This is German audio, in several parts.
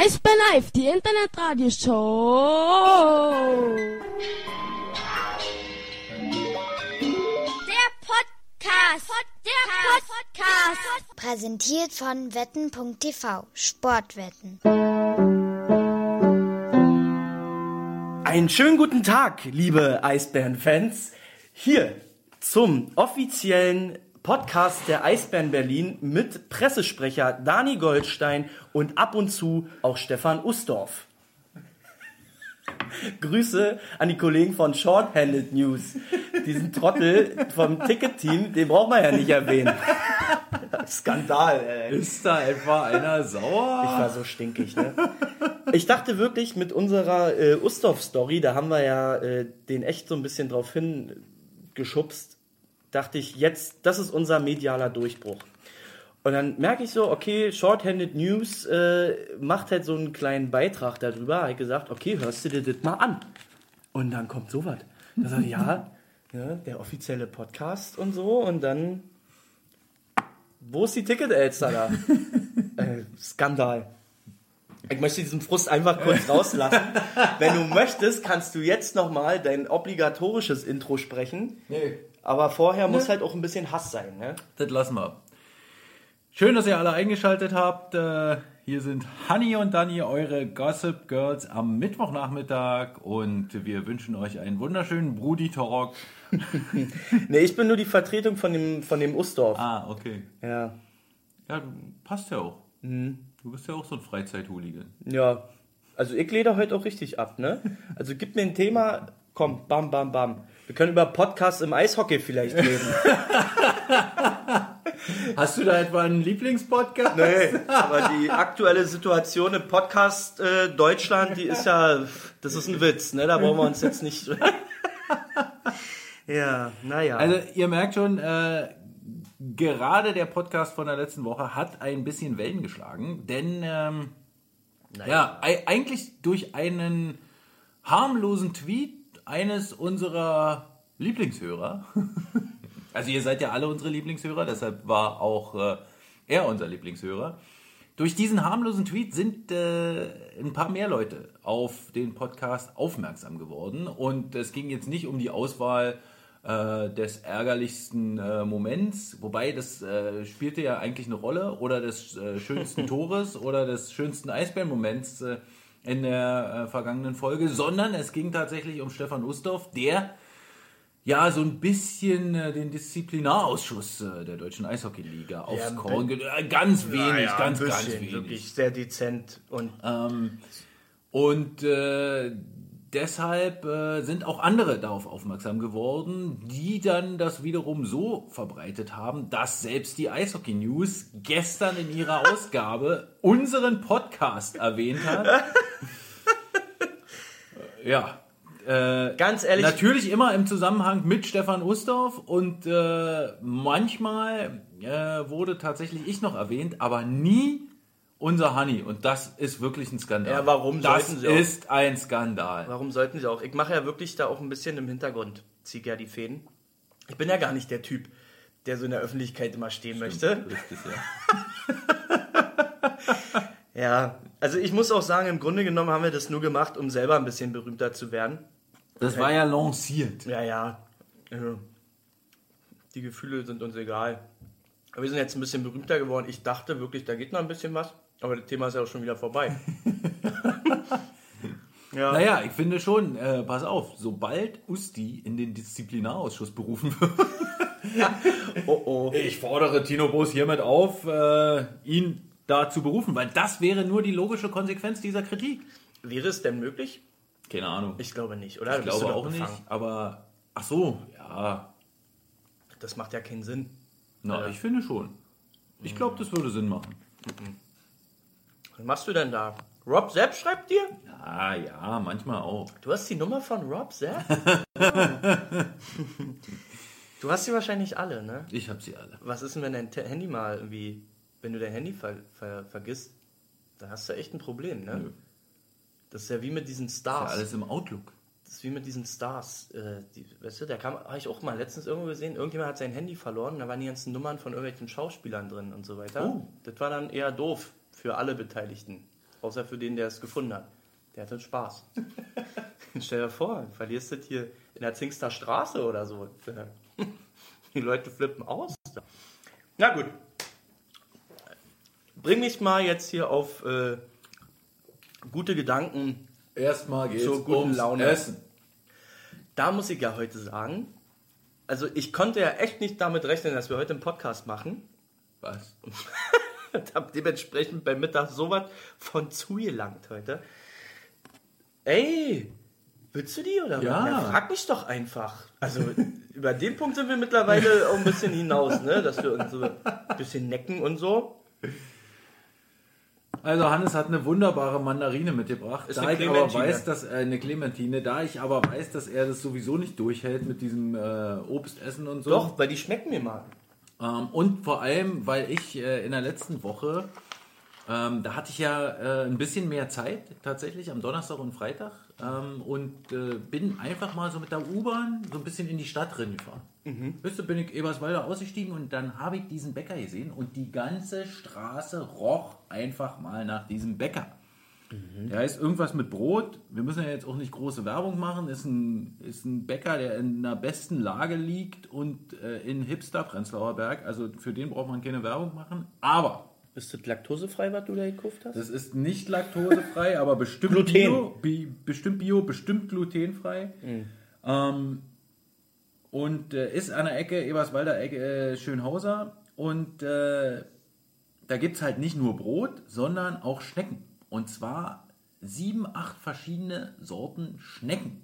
Eisbär Live, die Internetradioshow. Der Podcast. Der Podcast. Präsentiert von wetten.tv. Sportwetten. Einen schönen guten Tag, liebe Eisbären-Fans. Hier zum offiziellen Podcast der Eisbären Berlin mit Pressesprecher Dani Goldstein und ab und zu auch Stefan Ustorf. Grüße an die Kollegen von Shorthanded News. Diesen Trottel vom Ticket-Team, den braucht man ja nicht erwähnen. Skandal, ey. Ist da etwa einer sauer? Ich war so stinkig, ne? Ich dachte wirklich mit unserer äh, Ustorf-Story, da haben wir ja äh, den echt so ein bisschen drauf hingeschubst, dachte ich, jetzt, das ist unser medialer Durchbruch. Und dann merke ich so, okay, Shorthanded News äh, macht halt so einen kleinen Beitrag darüber. Ich gesagt, okay, hörst du dir das mal an? Und dann kommt sowas. Da sage ich, ja, ja, der offizielle Podcast und so. Und dann, wo ist die Ticket-Elster da? äh, Skandal. Ich möchte diesen Frust einfach kurz rauslassen. Wenn du möchtest, kannst du jetzt nochmal dein obligatorisches Intro sprechen. Nee. Aber vorher muss halt auch ein bisschen Hass sein, ne? Das lassen wir. Schön, dass ihr alle eingeschaltet habt. Äh, Hier sind Honey und Danny, eure Gossip Girls am Mittwochnachmittag und wir wünschen euch einen wunderschönen Brudi Talk. Nee, ich bin nur die Vertretung von dem, von dem Ustorf. Ah, okay. Ja. Ja, passt ja auch. Du bist ja auch so ein Freizeithooligan. Ja. Also ich leder heute auch richtig ab, ne? Also gib mir ein Thema, komm, bam, bam, bam. Wir können über Podcasts im Eishockey vielleicht reden. Hast du da etwa einen Lieblingspodcast? Nee, aber die aktuelle Situation im Podcast äh, Deutschland, die ist ja, das ist ein Witz, ne? Da brauchen wir uns jetzt nicht. ja, naja. Also ihr merkt schon, äh, gerade der Podcast von der letzten Woche hat ein bisschen Wellen geschlagen, denn ähm, ja, ei- eigentlich durch einen harmlosen Tweet eines unserer Lieblingshörer. also ihr seid ja alle unsere Lieblingshörer, deshalb war auch äh, er unser Lieblingshörer. Durch diesen harmlosen Tweet sind äh, ein paar mehr Leute auf den Podcast aufmerksam geworden. Und es ging jetzt nicht um die Auswahl äh, des ärgerlichsten äh, Moments, wobei das äh, spielte ja eigentlich eine Rolle, oder des äh, schönsten Tores oder des schönsten Eisbären-Moments äh, in der vergangenen Folge, sondern es ging tatsächlich um Stefan Ustorf, der ja so ein bisschen äh, den Disziplinarausschuss äh, der deutschen Eishockeyliga aufs Ja, Korn, äh, ganz wenig, Ja, ja, ganz, ein ganz bisschen, wenig. Wirklich sehr dezent und Ähm, und äh, deshalb äh, sind auch andere darauf aufmerksam geworden, die dann das wiederum so verbreitet haben, dass selbst die Eishockey News gestern in ihrer Ausgabe unseren Podcast erwähnt hat. Ja. Äh, ganz ehrlich, Natürlich immer im Zusammenhang mit Stefan Ustorf und äh, manchmal äh, wurde tatsächlich ich noch erwähnt, aber nie unser Honey. Und das ist wirklich ein Skandal. Ja, warum Das sollten sie auch? ist ein Skandal. warum sollten sie auch? Ich mache ja wirklich da auch ein bisschen im Hintergrund, zieh ja die Fäden. Ich bin ja gar nicht der Typ, der so in der Öffentlichkeit immer stehen möchte. Richtig, ja. Ja, also ich muss auch sagen, im Grunde genommen haben wir das nur gemacht, um selber ein bisschen berühmter zu werden. Das war ja lanciert. Ja, ja. äh, Die Gefühle sind uns egal. Aber wir sind jetzt ein bisschen berühmter geworden. Ich dachte wirklich, da geht noch ein bisschen was. Aber das Thema ist ja auch schon wieder vorbei. ja. Naja, ich finde schon, äh, pass auf, sobald Usti in den Disziplinarausschuss berufen wird, Oh oh. ich fordere Tino Boos hiermit auf, äh, ihn da zu berufen, weil das wäre nur die logische Konsequenz dieser Kritik. Wäre es denn möglich? Keine Ahnung. Ich glaube nicht, oder? Ich Bist glaube auch nicht, befangen? aber ach so, ja, Das macht ja keinen Sinn. na, Ja. ich finde schon. Ich glaube, das würde Sinn machen. Was machst du denn da? Rob Sepp schreibt dir? Ah ja, manchmal auch. Du hast die Nummer von Rob Sepp? du hast sie wahrscheinlich alle, ne? Ich habe sie alle. Was ist denn, wenn dein Handy mal irgendwie, wenn du dein Handy ver ver vergisst, dann hast du echt ein Problem, ne? Nö. Das ist ja wie mit diesen Ja, Stars. alles im Outlook. Das ist wie mit diesen Stars. Äh, die, weißt du, da kam, habe ich auch mal letztens irgendwo gesehen, irgendjemand hat sein Handy verloren, da waren die ganzen Nummern von irgendwelchen Schauspielern drin und so weiter. Oh. Das war dann eher doof für alle Beteiligten. Außer für den, der es gefunden hat. Der hatte Spaß. Stell dir vor, du verlierst das hier in der Zingster Straße oder so. Die Leute flippen aus. Na gut. Bring mich mal jetzt hier auf äh, gute Gedanken. Erstmal geht's Zur guten Laune. Essen. Da muss ich ja heute sagen, also ich konnte ja echt nicht damit rechnen, dass wir heute einen Podcast machen. Was? und habe dementsprechend beim Mittag sowas von zugelangt heute. Ey, willst du die oder Ja. was? frag mich doch einfach. Also über den Punkt sind wir mittlerweile auch ein bisschen hinaus, ne? dass wir uns so ein bisschen necken und so. Also Hannes hat eine wunderbare Mandarine mitgebracht. Ist da ich aber weiß, dass äh, eine Clementine, da ich aber weiß, dass er das sowieso nicht durchhält mit diesem äh, Obstessen und so. Doch, weil die schmecken mir mal. Ähm, und vor allem, weil ich äh, in der letzten Woche, ähm, da hatte ich ja äh, ein bisschen mehr Zeit, tatsächlich am Donnerstag und Freitag, ähm, und äh, bin einfach mal so mit der U-Bahn so ein bisschen in die Stadt drin gefahren. Wisst ihr, bin ich Eberswalder ausgestiegen und dann habe ich diesen Bäcker gesehen und die ganze Straße roch einfach mal nach diesem Bäcker. Der heißt irgendwas mit Brot. Wir müssen ja jetzt auch nicht große Werbung machen. Ist ein, ist ein Bäcker, der in einer besten Lage liegt und äh, in Hipster Prenzlauer Berg. Also für den braucht man keine Werbung machen. Aber Ist das laktosefrei, was du da gekauft hast? das ist nicht laktosefrei, aber bestimmt Gluten. Bio, bi, bestimmt Bio, bestimmt glutenfrei. Ähm, und äh, ist an der Ecke, Eberswalder Ecke, äh, Schönhauser. Und äh, da gibt es halt nicht nur Brot, sondern auch Schnecken. Und zwar sieben, acht verschiedene Sorten Schnecken.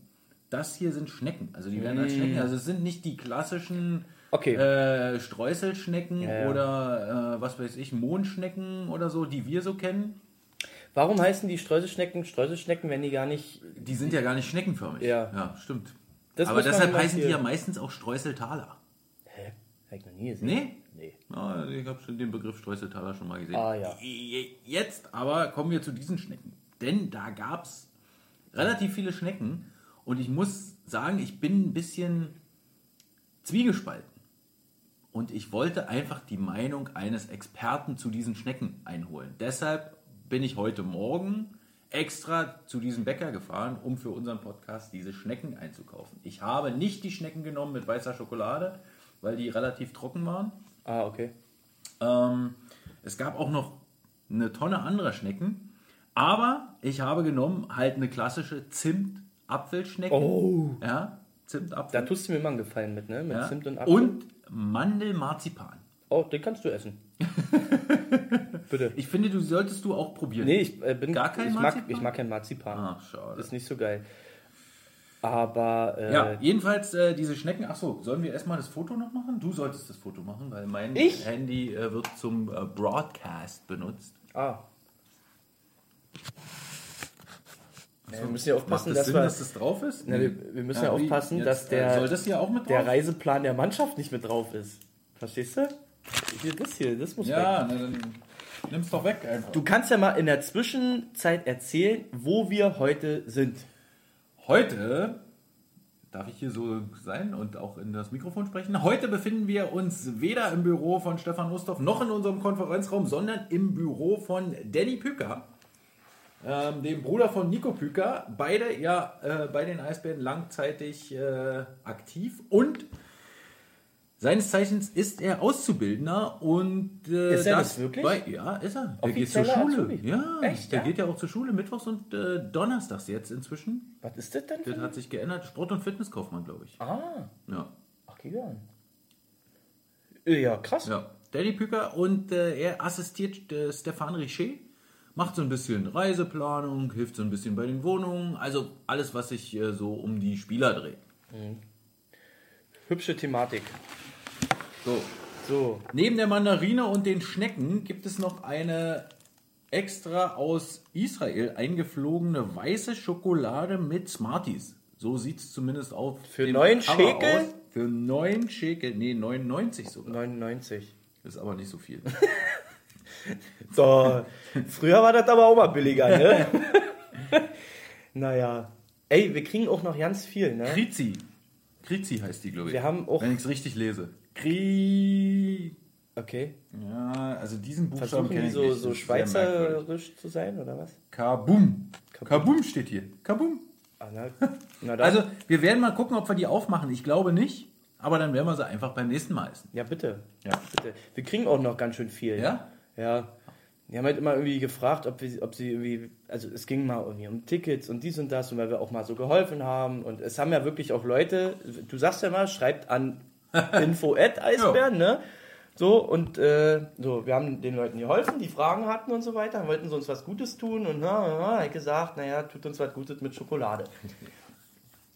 Das hier sind Schnecken. Also die werden als Schnecken. Also es sind nicht die klassischen Okay. äh, Streuselschnecken Ja, ja. oder äh, was weiß ich, Mondschnecken oder so, die wir so kennen. Warum heißen die Streuselschnecken Streuselschnecken, wenn die gar nicht. Die sind ja gar nicht schneckenförmig. Ja. ja stimmt. Das Aber deshalb heißen die ja meistens auch Streuseltaler. Hä? Hab ich noch nie gesehen. Nee? Nee. Ja, ich habe schon den Begriff Streuseltaler schon mal gesehen. Ah, ja. Jetzt aber kommen wir zu diesen Schnecken. Denn da gab es relativ viele Schnecken und ich muss sagen, ich bin ein bisschen zwiegespalten. Und ich wollte einfach die Meinung eines Experten zu diesen Schnecken einholen. Deshalb bin ich heute Morgen extra zu diesem Bäcker gefahren, um für unseren Podcast diese Schnecken einzukaufen. Ich habe nicht die Schnecken genommen mit weißer Schokolade, weil die relativ trocken waren. Ah, okay. Ähm, es gab auch noch eine Tonne anderer Schnecken, aber ich habe genommen halt eine klassische Zimt-Apfelschnecke. Oh. Ja, Da Zimt-Apfel. tust du mir mal einen Gefallen mit, ne? Mit ja. Zimt und Apfel. und Mandelmarzipan. Oh, den kannst du essen. Bitte. Ich finde, du solltest du auch probieren. Nee, ich äh, bin. Gar kein ich mag, Marzipan? ich mag kein Marzipan. Ah, schade. Ist nicht so geil. Aber. Äh, Ja, jedenfalls äh, diese Schnecken. Achso, sollen wir erstmal das Foto noch machen? Du solltest das Foto machen, weil mein Ich? Handy äh, wird zum äh, Broadcast benutzt. Ah. Ja, wir müssen ja aufpassen, das dass Sinn, wir. dass das drauf ist? Na, wir, wir müssen ja, wie? aufpassen, Jetzt, dass äh, der, Soll das hier auch mit drauf? der Reiseplan der Mannschaft nicht mit drauf ist. Verstehst du? Hier, das hier, das muss weg. Ja, dann nimm's doch weg einfach. Du kannst ja mal in der Zwischenzeit erzählen, wo wir heute sind. Heute, darf ich hier so sein und auch in das Mikrofon sprechen? Heute befinden wir uns weder im Büro von Stefan Ustorf noch in unserem Konferenzraum, sondern im Büro von Danny Püker, ähm, dem Bruder von Nico Püker. Beide ja äh, bei den Eisbären langzeitig äh, aktiv und seines Zeichens ist er Auszubildender und äh, Ist er das wirklich? Bei, ja, ist er. Der geht zur Schule. Azubi? Ja, Echt, der ja? geht ja auch zur Schule mittwochs und äh, donnerstags jetzt inzwischen. Was ist das denn? Das hat sich geändert. Sport- und Fitnesskaufmann, glaube ich. Ah, Ja. ach, Kian. Ja, krass. ja. Danny Püker und äh, er assistiert äh, Stefan Richer, macht so ein bisschen Reiseplanung, hilft so ein bisschen bei den Wohnungen, also alles, was sich äh, so um die Spieler dreht. Hübsche Thematik. So. So, Neben der Mandarine und den Schnecken gibt es noch eine extra aus Israel eingeflogene weiße Schokolade mit Smarties. So sieht es zumindest auf Für neun Cover Schekel? aus. Für 9 Schekel, nee, 99 sogar. 99. Ist aber nicht so viel. So, früher war das aber auch mal billiger, ne? naja. Ey, wir kriegen auch noch ganz viel, ne? Krizi. Krizi heißt die, glaube ich. Wir haben auch- Wenn ich es richtig lese. Kri. Okay. Ja, also diesen Buchstaben Versuchen kenne die ich so, so schweizerisch zu sein, oder was? Kabum. Kabum steht hier. Kabum. Ah, na, na. Also, wir werden mal gucken, ob wir die aufmachen. Ich glaube nicht, aber dann werden wir sie einfach beim nächsten Mal essen. ja, bitte. Ja. bitte. Wir kriegen auch noch ganz schön viel. Ja? Ja. Die haben halt immer irgendwie gefragt, ob, wir, ob sie irgendwie, also es ging mal irgendwie um Tickets und dies und das und weil wir auch mal so geholfen haben und es haben ja wirklich auch Leute, du sagst ja mal, schreibt an info at Eisbären, ne? So, und äh, so, wir haben den Leuten geholfen, die Fragen hatten und so weiter, wollten sie uns was Gutes tun und na, na, gesagt, naja, tut uns was Gutes mit Schokolade.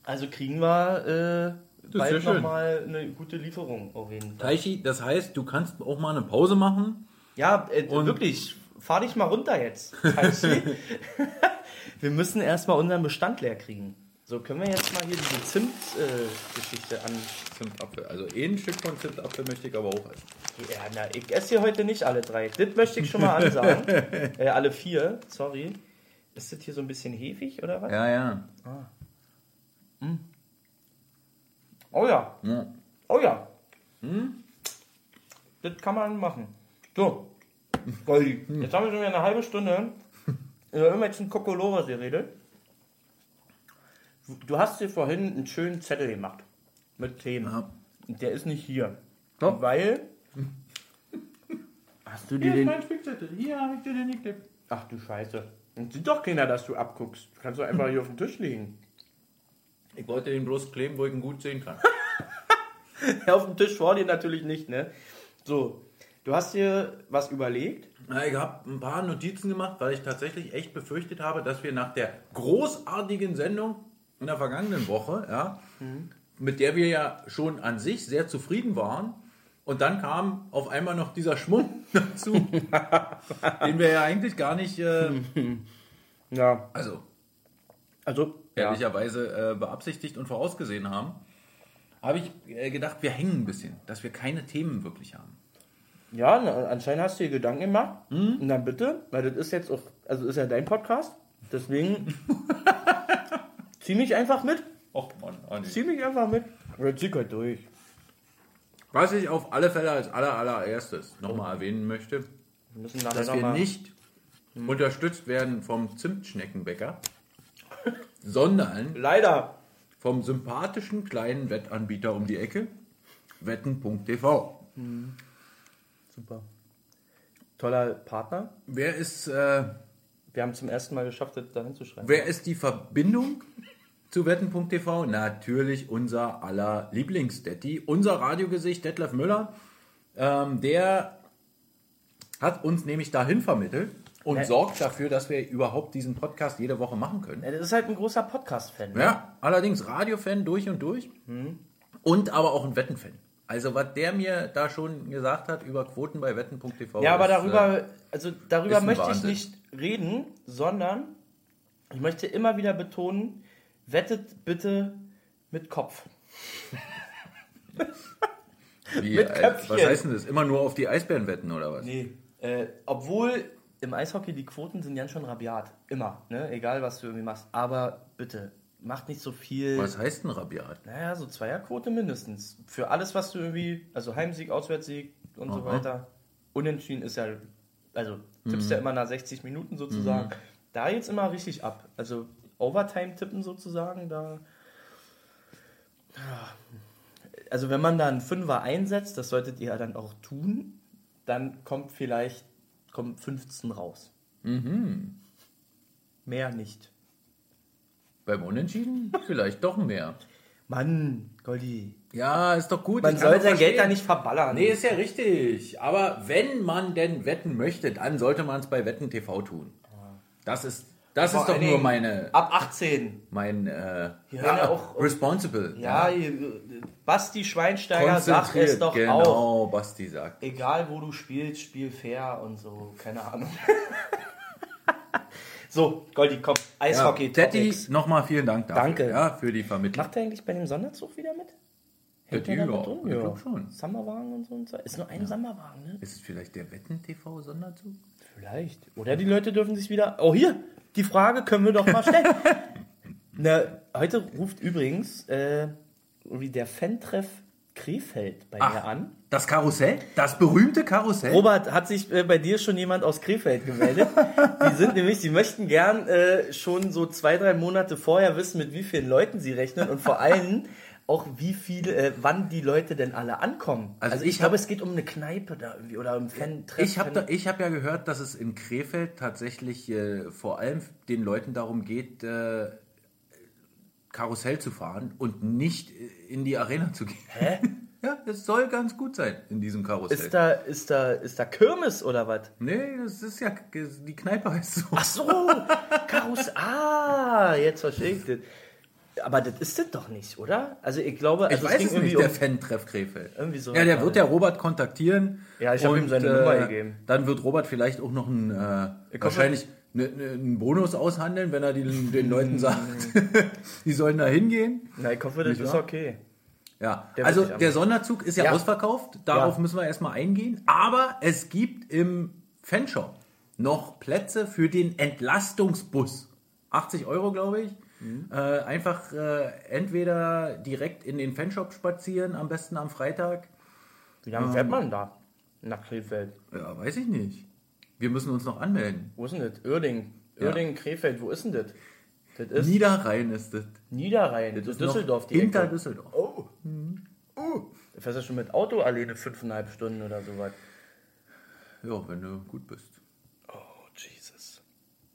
Also kriegen wir äh, bald nochmal eine gute Lieferung auf jeden Fall. Taichi, das heißt, du kannst auch mal eine Pause machen. Ja, äh, wirklich, fahr dich mal runter jetzt. Wir müssen erstmal unseren Bestand leer kriegen. So, können wir jetzt mal hier diese Zimt-Geschichte an. Zimtapfel. Also ein Stück von Zimtapfel möchte ich aber auch essen. Ja, na, ich esse hier heute nicht alle drei. Das möchte ich schon mal ansagen. äh, alle vier, sorry. Ist das hier so ein bisschen hefig oder was? Ja, ja. Oh ja. ja. Oh ja. Das kann man machen. So. Goldi. Jetzt haben wir schon wieder eine halbe Stunde über irgendwelchen Kokolores geredet. Du hast dir vorhin einen schönen Zettel gemacht. Mit Themen. Ja. Der ist nicht hier. Doch. Weil. Hast du dir Hier ist den. mein Spickzettel. Hier habe ich dir den geklebt. Ach du Scheiße. Und sieht doch keiner, dass du abguckst. Kannst du einfach hier auf den Tisch legen. Ich wollte den bloß kleben, wo ich ihn gut sehen kann. Auf dem Tisch vor dir natürlich nicht, ne? So. Du hast dir was überlegt. Na, ich habe ein paar Notizen gemacht, weil ich tatsächlich echt befürchtet habe, dass wir nach der großartigen Sendung in der vergangenen Woche, ja, mit der wir ja schon an sich sehr zufrieden waren, und dann kam auf einmal noch dieser Schmuck dazu, den wir ja eigentlich gar nicht, äh, Ja. also Also. Ehrlicherweise äh, beabsichtigt und vorausgesehen haben, habe ich äh, gedacht, wir hängen ein bisschen, dass wir keine Themen wirklich haben. Ja, anscheinend hast du dir Gedanken gemacht. Hm? Und dann bitte, weil das ist jetzt auch, also ist ja dein Podcast. Deswegen zieh mich einfach mit. Och Mann, Andi. Zieh mich einfach mit. Oder zieh halt durch. Was ich auf alle Fälle als aller, allererstes nochmal erwähnen möchte, Wir müssen nachher dass noch wir mal- nicht unterstützt werden vom Zimtschneckenbäcker, sondern Leider. vom sympathischen kleinen Wettanbieter um die Ecke, wetten.tv. Super. Toller Partner. Wer ist, äh, Wir haben zum ersten Mal geschafft, das da hinzuschreiben. wer ist die Verbindung zu wetten.tv? Natürlich unser aller Lieblingsdetti, unser Radiogesicht Detlef Müller. Ähm, der hat uns nämlich dahin vermittelt und Ja. sorgt dafür, dass wir überhaupt diesen Podcast jede Woche machen können. Ja, das ist halt ein großer Podcast-Fan. ne? Ja, allerdings Radiofan durch und durch und aber auch ein Wettenfan. Also was der mir da schon gesagt hat über Quoten bei wetten.tv. Ja, aber ist, darüber, also darüber möchte Wahnsinn. ich nicht reden, sondern ich möchte immer wieder betonen, wettet bitte mit Kopf. Äh, wie, mit äh, Köpfchen. was heißt denn das? Immer nur auf die Eisbären wetten oder was? Nee. Äh, obwohl im Eishockey die Quoten sind ja schon rabiat. Immer. Ne? Egal, was du irgendwie machst. Aber bitte, macht nicht so viel. Was heißt denn Rabiat? Naja, so Zweierquote mindestens. Für alles, was du irgendwie, also Heimsieg, Auswärtssieg und so Aha. weiter. Unentschieden ist ja, also tippst ja immer nach 60 Minuten sozusagen. Da jetzt immer richtig ab. Also Overtime tippen sozusagen, da. Also wenn man da einen Fünfer einsetzt, das solltet ihr ja dann auch tun, dann kommt vielleicht kommt 15 raus. Mehr nicht. Beim Unentschieden? Vielleicht doch mehr. Mann, Goldi. Ja, ist doch gut. Man soll sein Geld verstehen. da nicht verballern. Nee, ist ja richtig. Aber wenn man denn wetten möchte, dann sollte man es bei Wetten TV tun. Das ist, das Vor ist doch allen nur meine, Ab 18. mein äh, ja auch- responsible. Ja, Basti Schweinsteiger sagt es doch genau, auch. Basti sagt. Egal wo du spielst, spiel fair und so. Keine Ahnung. so, Goldi, komm. Eishockey. ja, Topics. nochmal vielen Dank dafür. Danke. Ja, für die Vermittlung. Macht er eigentlich bei dem Sonderzug wieder mit? Da ja, mit drin? ich glaub schon. Sommerwagen und so und so. Ist nur ein Sommerwagen, ne? Ist es vielleicht der Wetten-TV-Sonderzug? Vielleicht. Oder die Leute dürfen sich wieder. Oh, hier! Die Frage können wir doch mal stellen. Na, heute ruft übrigens äh, der Fan-Treff Krefeld bei Ach. mir an. Das Karussell? Das berühmte Karussell? Robert, hat sich äh, bei dir schon jemand aus Krefeld gemeldet? die sind nämlich, die möchten gern äh, schon so zwei, drei Monate vorher wissen, mit wie vielen Leuten sie rechnen und vor allem auch wie viele, äh, wann die Leute denn alle ankommen. Also Also, ich, ich glaube, es geht um eine Kneipe da irgendwie oder um Fan-Treff. Ich habe hab ja gehört, dass es in Krefeld tatsächlich äh, vor allem den Leuten darum geht, äh, Karussell zu fahren und nicht äh, in die Arena zu gehen. Hä? Ja, es soll ganz gut sein in diesem Karussell. Ist da, ist da, ist da Kirmes oder was? nee, das ist ja, die Kneipe heißt so. Ach so, Karussell. Ah, jetzt verstehe ich das. Aber das ist das doch nicht, oder? Also ich glaube, ich also weiß ging es nicht, irgendwie der um- Fan-Treff Krefeld. Irgendwie so Ja, der wird der Robert kontaktieren. Ja, ich hab ihm seine Nummer gegeben. Dann wird Robert vielleicht auch noch ein, äh, wahrscheinlich einen Bonus aushandeln, wenn er die, den Leuten sagt, die sollen da hingehen. Na, ich hoffe, das Nicht ist wahr? okay. Ja, Der also der. Sonderzug ist ja, Ja. ausverkauft. Darauf Ja. müssen wir erstmal eingehen. Aber es gibt im Fanshop noch Plätze für den Entlastungsbus. 80 Euro, glaube ich. Mhm. Äh, einfach äh, entweder direkt in den Fanshop spazieren, am besten am Freitag. Wie lange fährt man da? Nach Krefeld. Ja, weiß ich nicht. Wir müssen uns noch anmelden. Wo ist denn das? Uerding. Ja. Uerding, Krefeld, wo ist denn das? Das ist Niederrhein ist das. Niederrhein, Das ist Düsseldorf. die hinter Ecke. Düsseldorf. Oh. Oh. Da fährst du schon mit Auto alleine fünfeinhalb Stunden oder so was. Ja, wenn du gut bist. Oh, Jesus.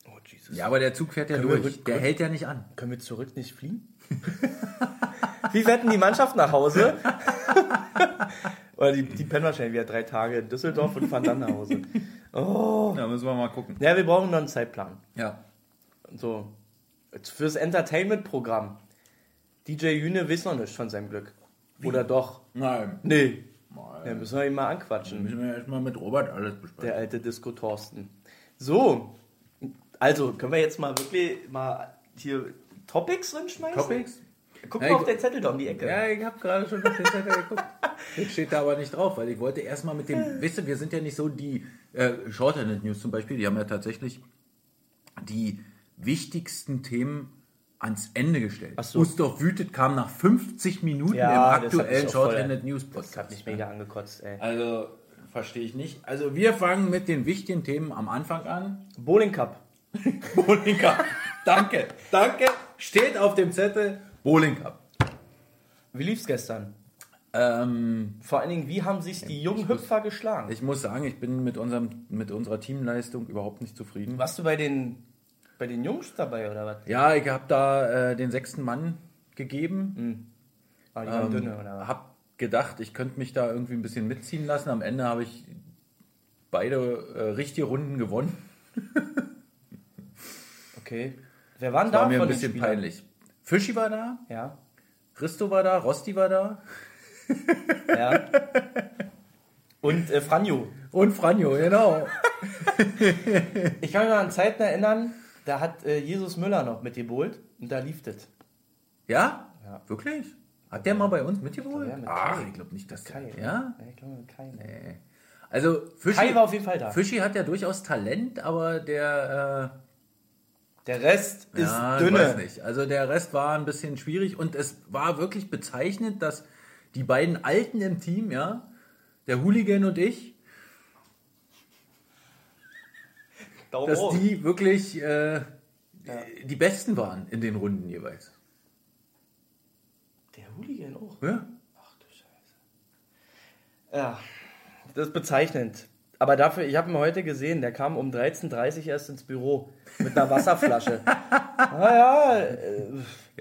Oh, Jesus. Ja, aber der Zug fährt ja Können durch. rück- Der rück- hält ja nicht an. Können wir zurück nicht fliegen? Wie wetten die Mannschaft nach Hause? Oder die, die pennen wahrscheinlich wieder drei Tage in Düsseldorf und fahren dann nach Hause. Oh. Da müssen wir mal gucken. Ja, wir brauchen noch einen Zeitplan. Ja. So. Fürs Entertainment-Programm. DJ Jüne weiß noch nicht von seinem Glück. Oder doch? Nein. Nee. Mal. Ja, müssen wir ihn mal anquatschen. Müssen wir erstmal mit Robert alles besprechen. Der alte Disco Thorsten. So. Also, können wir jetzt mal wirklich mal hier Topics reinschmeißen? Topics? Guck Ja, mal ich- auf den Zettel da um die Ecke. Ja, ich habe gerade schon auf den Zettel geguckt. Das steht da aber nicht drauf, weil ich wollte erstmal mit dem, wisst ihr, wir sind ja nicht so die äh, Shorthanded News zum Beispiel, die haben ja tatsächlich die wichtigsten Themen ans Ende gestellt. Ach so. Ustorf wütet kam nach 50 Minuten Ja, im aktuellen Shorthanded News Das hat Podcast. mich mega angekotzt, ey. Also verstehe ich nicht. Also wir fangen mit den wichtigen Themen am Anfang an. Bowling Cup. Bowling Cup. danke, danke. Steht auf dem Zettel Bowling Cup. Wie lief's gestern? Ähm, Vor allen Dingen, wie haben sich die jungen Hüpfer geschlagen? ich muss sagen, ich bin mit, unserem, mit unserer Teamleistung überhaupt nicht zufrieden. Warst du bei den, bei den Jungs dabei oder was? Ja, ich habe da äh, den sechsten Mann gegeben. Ah, die waren Ähm, dünne oder was? hab gedacht, ich könnte mich da irgendwie ein bisschen mitziehen lassen. Am Ende habe ich beide äh, richtige Runden gewonnen. Okay. Wer waren Das da war mir ein bisschen peinlich. Fischi war da, Ja. Risto war da, Rosti war da Ja. Und äh, Franjo. und Franjo, genau. Ich kann mich noch an Zeiten erinnern, da hat äh, Jesus Müller noch mitgebohlt und da lief das. Ja? Ja. Wirklich? Hat der mal bei uns mitgeholt? Ja, mit Ach, ich glaube nicht, dass Kai. der. Ja? Ich glaube, mit Kai. ne? Also Fischi, Kai war auf jeden Fall da. Fischi hat ja durchaus Talent, aber der Der Rest ist ja, ich dünne. weiß nicht. Also der Rest war ein bisschen schwierig und es war wirklich bezeichnend, dass die beiden Alten im Team, ja, der Hooligan und ich, Daumen dass hoch. die wirklich äh, die Besten waren in den Runden jeweils. Der Hooligan auch. Ja? Ach du Scheiße. Ja, das ist bezeichnend. Aber dafür, ich habe ihn heute gesehen, der kam um 13.30 Uhr erst ins Büro mit einer Wasserflasche. naja, äh,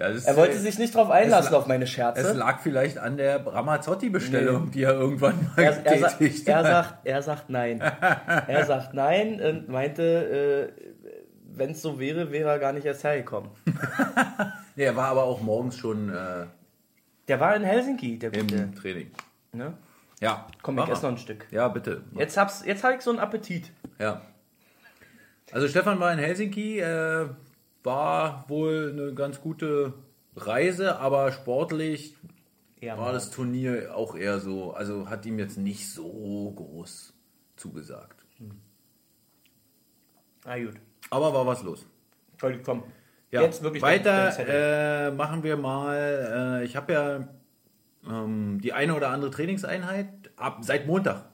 ja er wollte äh, sich nicht drauf einlassen es la- auf meine Es Scherze. lag vielleicht an der Ramazzotti-Bestellung, die er irgendwann mal Er, er, sa- er, sagt, er sagt nein. Er sagt nein und meinte, äh, wenn es so wäre, wäre er gar nicht erst hergekommen. Nee, er war aber auch morgens schon äh, Der war in Helsinki, der im gute. Training. Ne? Ja. Komm, ich esse noch ein Stück. Ja, bitte. Jetzt, hab's, jetzt habe ich so einen Appetit. Ja. Also Stefan war in Helsinki, äh, war wohl eine ganz gute Reise, aber sportlich Ja, war das Turnier auch eher so, also hat ihm jetzt nicht so groß zugesagt. Ah, gut. Aber war was los. Toll, komm. Ja, Jetzt wirklich weiter äh, machen wir mal. Äh, ich habe ja ähm, die eine oder andere Trainingseinheit. Ab, seit Montag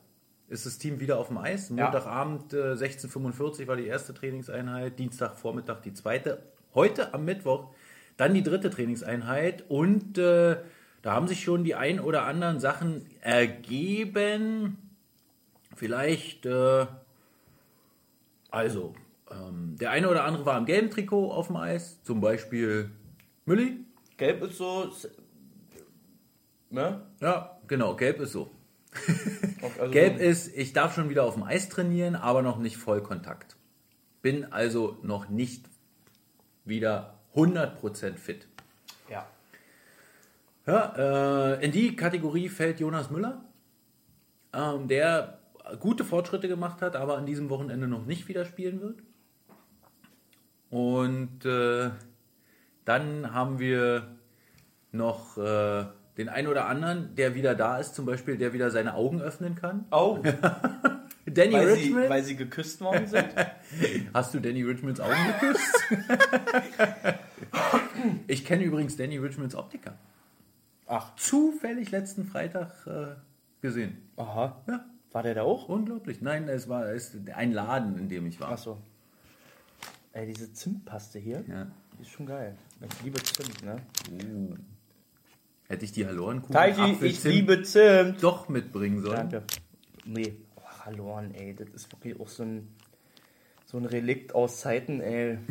ist das Team wieder auf dem Eis. Montagabend äh, 16.45 war die erste Trainingseinheit, Dienstagvormittag die zweite. Heute am Mittwoch dann die dritte Trainingseinheit und äh, da haben sich schon die ein oder anderen Sachen ergeben. Vielleicht, äh, also, ähm, der eine oder andere war im gelben Trikot auf dem Eis, zum Beispiel Mülli. Gelb ist so. Ne? Ja, genau, gelb ist so. Also Gelb ist, ich darf schon wieder auf dem Eis trainieren, aber noch nicht Vollkontakt. Bin also noch nicht wieder 100% fit. Ja. Ja, äh, in die Kategorie fällt Jonas Müller, ähm, der gute Fortschritte gemacht hat, aber an diesem Wochenende noch nicht wieder spielen wird. Und äh, dann haben wir noch äh, den einen oder anderen, der wieder da ist, zum Beispiel, der wieder seine Augen öffnen kann. Oh, Danny weil sie, Richmond. weil sie geküsst worden sind. Hast du Danny Richmonds Augen geküsst? ich kenne übrigens Danny Richmonds Optiker. Ach, Zufällig letzten Freitag äh, gesehen. aha. Ja, War der da auch? unglaublich. Nein, es war es ein Laden, in dem ich war. Ach so. Ey, diese Zimtpaste hier, Ja. die ist schon geil. Ich liebe Zimt, ne? Hätte ich die Hallorenkuchen Taiji, ich liebe Zimt. doch mitbringen sollen. Danke. Nee, oh, Halloren, ey, das ist wirklich auch so ein, so ein Relikt aus Zeiten, ey.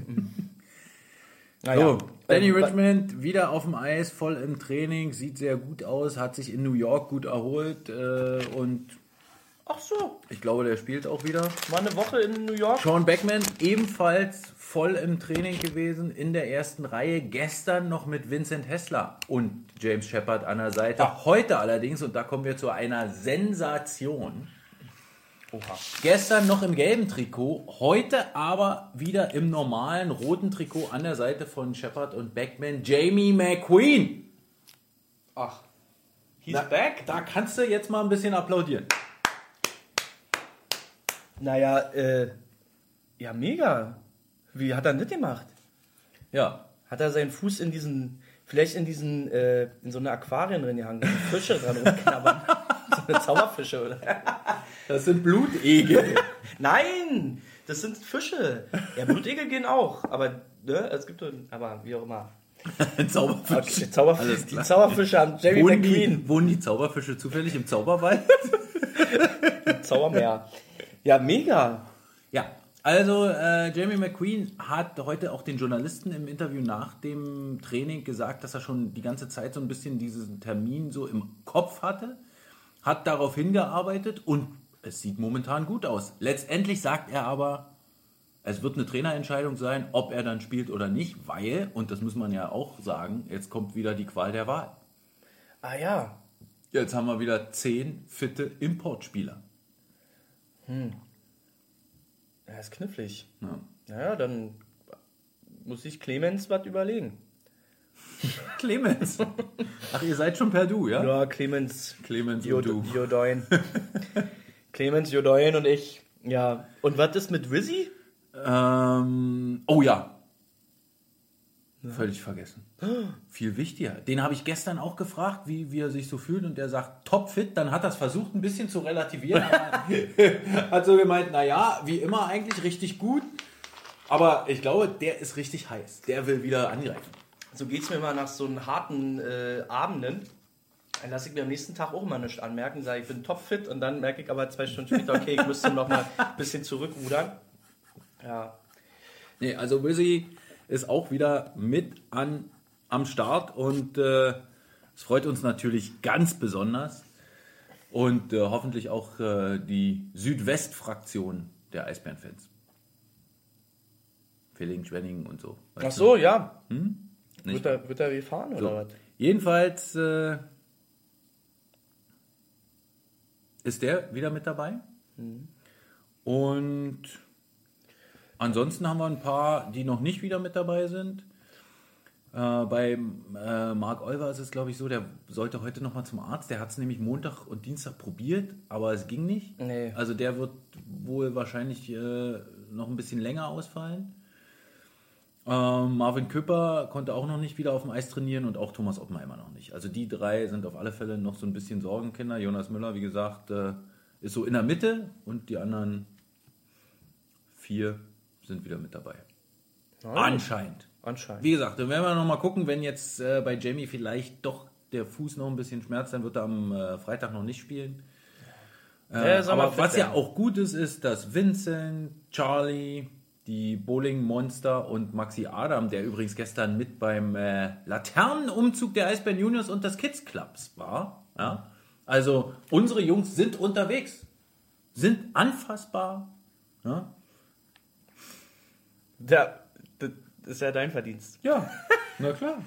So, Danny Ähm, Richmond wieder auf dem Eis, voll im Training, sieht sehr gut aus, hat sich in New York gut erholt äh, und Ach so, ich glaube, der spielt auch wieder. war eine Woche in New York. Sean Beckman ebenfalls voll im Training gewesen, in der ersten Reihe. Gestern noch mit Vincent Hessler und James Shepard an der Seite. Ja. Heute allerdings, und da kommen wir zu einer Sensation. Oha. Gestern noch im gelben Trikot, heute aber wieder im normalen roten Trikot an der Seite von Shepard und Beckman. Jamie McQueen. Ach, he's Na, back? Da kannst du jetzt mal ein bisschen applaudieren. Naja, äh, ja, mega. Wie hat er das gemacht? Ja, Hat er seinen Fuß in diesen, vielleicht in diesen, äh, in so eine Aquarien drin gehangen, wo Fische dran rumknabbern. so eine Zauberfische, oder? das sind Blutegel. Nein, das sind Fische. Ja, Blutegel gehen auch, aber, ne, es gibt, doch- aber wie auch immer. Zauberfisch. Okay, Zauberf Alles die. Zauberfische haben Jamie Wohnen McQueen. die, wohnen die Zauberfische zufällig im Zauberwald? Zaubermeer. Ja, mega. ja, also äh, Jamie McQueen hat heute auch den Journalisten im Interview nach dem Training gesagt, dass er schon die ganze Zeit so ein bisschen diesen Termin so im Kopf hatte, hat darauf hingearbeitet und es sieht momentan gut aus. Letztendlich sagt er aber, es wird eine Trainerentscheidung sein, ob er dann spielt oder nicht, weil, und das muss man ja auch sagen, jetzt kommt wieder die Qual der Wahl. Ah ja. Jetzt haben wir wieder zehn fitte Importspieler. Ja, ist knifflig. Ja. Naja, dann muss sich Clemens was überlegen. Clemens. Ach, ihr seid schon per Du, ja? Ja, Clemens. Clemens und Jod du. Jodoin. Clemens, Jodoin und ich. Ja. Und was ist mit Wizzy? Ähm, oh ja. Völlig vergessen. Viel wichtiger. Den habe ich gestern auch gefragt, wie, wie er sich so fühlt und der sagt topfit. Dann hat er es versucht ein bisschen zu relativieren. hat so gemeint, naja, wie immer eigentlich richtig gut. Aber ich glaube, der ist richtig heiß. Der will wieder angreifen. So geht es mir mal nach so einen harten äh, Abenden. Dann lasse ich mir am nächsten Tag auch mal nichts anmerken, sage ich bin topfit und dann merke ich aber zwei Stunden später, okay, ich müsste noch mal ein bisschen zurückrudern. Ja. Nee, also Wizzy ist auch wieder mit an, am Start und äh, es freut uns natürlich ganz besonders und äh, hoffentlich auch äh, die Südwest-Fraktion der Eisbärenfans. Villingen, Schwenningen und so. Ach so, ja. du? Nicht? Wird er, wird er wie fahren So. oder was? Jedenfalls äh, ist der wieder mit dabei. Und ansonsten haben wir ein paar, die noch nicht wieder mit dabei sind. Äh, bei äh, Marc Olver ist es, glaube ich, so, der sollte heute nochmal zum Arzt. Der hat es nämlich Montag und Dienstag probiert, aber es ging nicht. Nee. Also der wird wohl wahrscheinlich äh, noch ein bisschen länger ausfallen. Ähm, Marvin Küpper konnte auch noch nicht wieder auf dem Eis trainieren und auch Thomas Oppenheimer noch nicht. Also die drei sind auf alle Fälle noch so ein bisschen Sorgenkinder. Jonas Müller, wie gesagt, äh, ist so in der Mitte und die anderen vier sind wieder mit dabei. Anscheinend. Anscheinend. Wie gesagt, dann werden wir noch mal gucken, wenn jetzt äh, bei Jamie vielleicht doch der Fuß noch ein bisschen schmerzt, dann wird er am äh, Freitag noch nicht spielen. Mal Aber was ja auch gut ist, ist, dass Vincent, Charlie, die Bowling Monster und Maxi Adam, der übrigens gestern mit beim äh, Laternenumzug der Eisbären Juniors und des Kids Clubs war. Ja? Also unsere Jungs sind unterwegs, sind anfassbar. Ja? Ja, das ist ja dein Verdienst. Ja, na klar.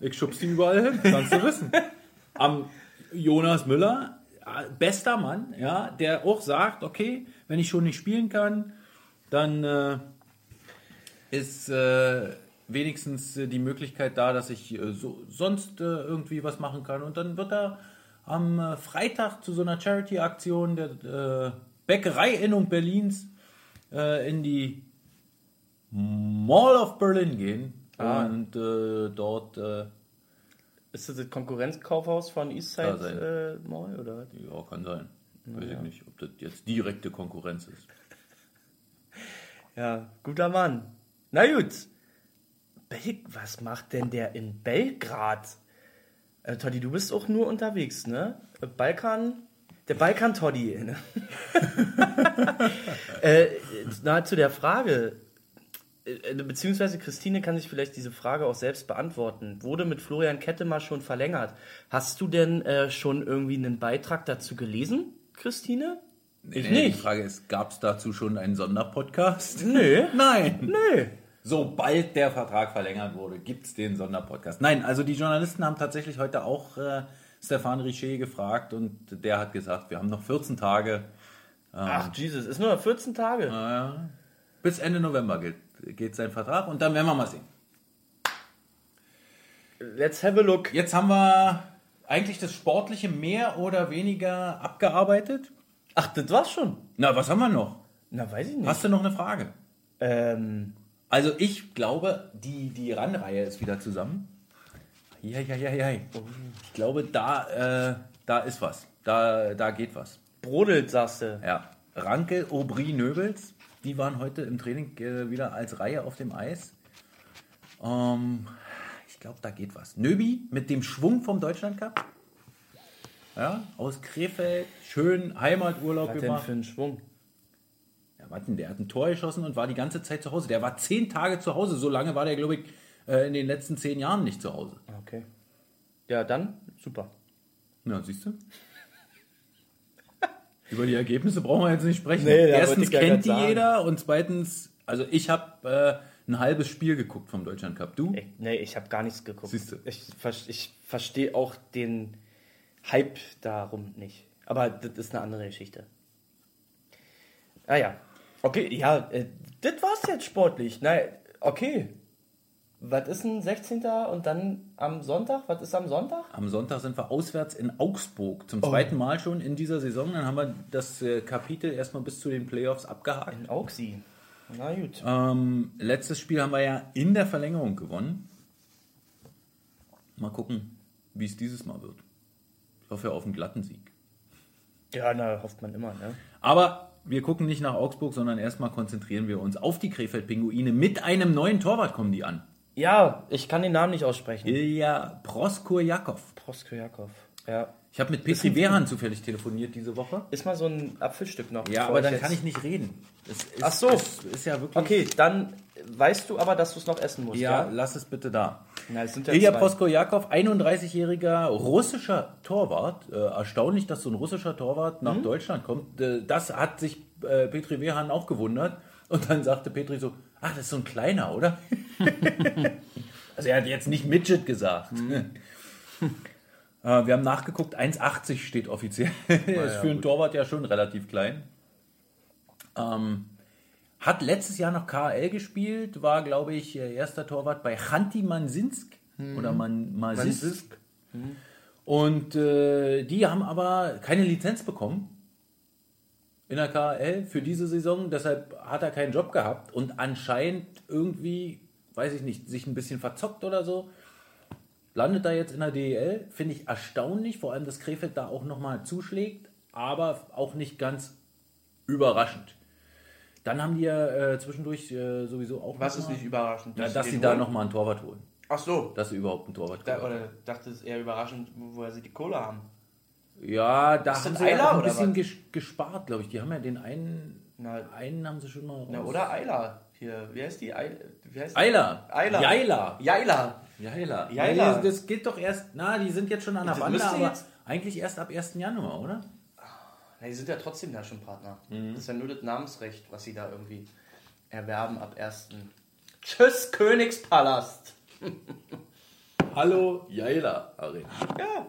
Ich schub's die überall hin, kannst du wissen. Am Jonas Müller, äh, bester Mann, ja, der auch sagt, okay, wenn ich schon nicht spielen kann, dann äh, ist äh, wenigstens äh, die Möglichkeit da, dass ich äh, so, sonst äh, irgendwie was machen kann. Und dann wird er am Freitag zu so einer Charity-Aktion der äh, Bäckereiinnung Berlins in die Mall of Berlin gehen Ah. und äh, dort, äh, Ist das das Konkurrenzkaufhaus von Eastside äh, Mall oder ja, kann sein. Weiß ich nicht, ob das jetzt direkte Konkurrenz ist. Ja, guter Mann. Na gut. Bel was macht denn der in Belgrad? Äh, Toddy, du bist auch nur unterwegs, ne? Äh, Balkan, der Balkan-Toddy. Ne? äh, na, zu der Frage, beziehungsweise Christine kann sich vielleicht diese Frage auch selbst beantworten. Wurde mit Florian Kettemar schon verlängert? Hast du denn äh, schon irgendwie einen Beitrag dazu gelesen, Christine? Ich Nee, Die nicht. Frage ist, gab es dazu schon einen Sonderpodcast? Nö. Nein. Nö. Sobald der Vertrag verlängert wurde, gibt es den Sonderpodcast. Nein, also die Journalisten haben tatsächlich heute auch äh, Stefan Richer gefragt und der hat gesagt, wir haben noch 14 Tage. Ach, Jesus, ist nur noch 14 Tage. Bis Ende November geht, geht sein Vertrag und dann werden wir mal sehen. Let's have a look. Jetzt haben wir eigentlich das Sportliche mehr oder weniger abgearbeitet. Ach, das war's schon. Na, was haben wir noch? Na, weiß ich nicht. Hast du noch eine Frage? Ähm, Also ich glaube, die, die RAN-Reihe ist wieder zusammen. Ja, ja, ja, ja. Ich glaube, da, äh, da ist was. Da, da geht was. brodelt, sagst du. Ja. Ranke, Aubry, Nöbels, die waren heute im Training äh, wieder als Reihe auf dem Eis. Ähm, ich glaube, da geht was. Nöbi mit dem Schwung vom Deutschland Cup. Ja, aus Krefeld, schön Heimaturlaub Was denn gemacht. für einen Schwung? Ja, warte, der hat ein Tor geschossen und war die ganze Zeit zu Hause. Der war zehn Tage zu Hause. So lange war der, glaube ich, äh, in den letzten zehn Jahren nicht zu Hause. Okay. Ja, dann super. Ja, siehst du? Über die Ergebnisse brauchen wir jetzt nicht sprechen. Nee, Erstens kennt die sagen. jeder und zweitens, also ich habe äh, ein halbes Spiel geguckt vom Deutschland Cup. Du? Ich, nee, ich habe gar nichts geguckt. Siehst du. Ich, ich verstehe auch den Hype darum nicht. Aber das ist eine andere Geschichte. Ah ja. Okay, ja, äh, das war's jetzt sportlich. Nein, okay. Was ist ein 16. und dann am Sonntag? Was ist am Sonntag? Am Sonntag sind wir auswärts in Augsburg. Oh. Zum zweiten Mal schon in dieser Saison. Dann haben wir das äh, Kapitel erstmal bis zu den Playoffs abgehakt. In Auxi. Na gut. Ähm, letztes Spiel haben wir ja in der Verlängerung gewonnen. Mal gucken, wie es dieses Mal wird. Ich hoffe ja auf einen glatten Sieg. Ja, na, hofft man immer, ne? Aber wir gucken nicht nach Augsburg, sondern erstmal konzentrieren wir uns auf die Krefeld-Pinguine. Mit einem neuen Torwart kommen die an. Ja, ich kann den Namen nicht aussprechen. Ilja Proskur-Jakov. Proskuriakov. Ja. Ich habe mit Petri Wehrhahn zufällig telefoniert diese Woche. Ist mal so ein Apfelstück noch. Ja, aber dann kann ich nicht reden. Ist, Ach so. Das ist ja wirklich... Okay, dann weißt du aber, dass du es noch essen musst, Ja, ja? lass es bitte da. Na, es sind ja Ilja zwei. Proskojakov, 31-jähriger russischer Torwart. Äh, erstaunlich, dass so ein russischer Torwart nach Deutschland kommt. Äh, das hat sich äh, Petri Wehan auch gewundert. Und dann sagte Petri so, ach, das ist so ein kleiner, oder? also er hat jetzt nicht Midget gesagt. äh, wir haben nachgeguckt, 1,80 steht offiziell. ist für einen Torwart ja schon relativ klein. Ähm, hat letztes Jahr noch KL gespielt, war, glaube ich, äh, erster Torwart bei Chanti Mansinsk oder Man Mansinsk. Und äh, die haben aber keine Lizenz bekommen in der KL für diese Saison. Deshalb hat er keinen Job gehabt und anscheinend irgendwie weiß ich nicht, sich ein bisschen verzockt oder so. Landet da jetzt in der DEL, finde ich erstaunlich, vor allem, dass Krefeld da auch nochmal zuschlägt, aber auch nicht ganz überraschend. Dann haben die ja äh, zwischendurch äh, sowieso auch. Was ist mal- nicht überraschend? Dass den sie da nochmal einen Torwart holen. Ach so. Dass sie überhaupt einen Torwart Da, holen. oder dachte es eher überraschend, woher sie die Kohle haben. Ja, da Ist haben sie ja Eiler auch ein bisschen ges gespart, glaube ich. Die haben ja den einen, Na, einen haben sie schon mal raus. na oder Eila. Hier, wie heißt die? Eila. Wie heißt die? Eiler. Eiler. Jaila. Jaila. Jaila. Jaila. Ja, das, geht doch erst, na, die sind jetzt schon an der Bande, müsste aber jetzt- eigentlich erst ab 1. Januar, oder? Na, die sind ja trotzdem da schon Partner. Mhm. Das ist ja nur das Namensrecht, was sie da irgendwie erwerben ab 1. Tschüss, Königspalast. Hallo Jaila Arena. Ja.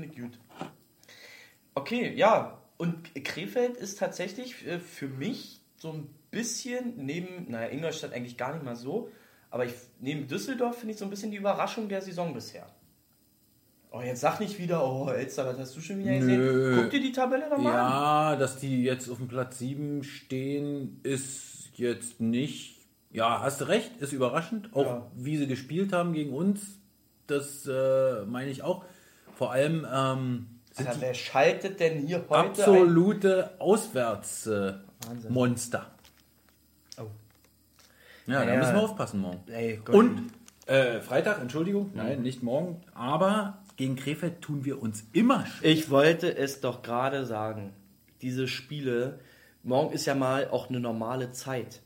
Finde ich gut. Okay, ja. Und Krefeld ist tatsächlich äh, für mich so ein bisschen neben, naja, Ingolstadt eigentlich gar nicht mal so, aber ich, neben Düsseldorf finde ich so ein bisschen die Überraschung der Saison bisher. Oh, jetzt sag nicht wieder, oh, Elster, was hast du schon wieder gesehen? Nö. Guck dir die Tabelle nochmal an. Ja, dass die jetzt auf dem Platz 7 stehen, ist jetzt nicht. Ja, hast du recht, ist überraschend. Auch Ja. wie sie gespielt haben gegen uns, das äh, meine ich auch. Vor allem ähm, sind Alter, wer schaltet denn hier heute absolute Auswärtsmonster. Äh. Oh. Ja, da Ja. müssen wir aufpassen morgen. Ey. Und äh, Freitag, Entschuldigung, nein, nicht morgen, aber gegen Krefeld tun wir uns immer schwer. Ich wollte es doch gerade sagen. Diese Spiele, morgen ist ja mal auch eine normale Zeit.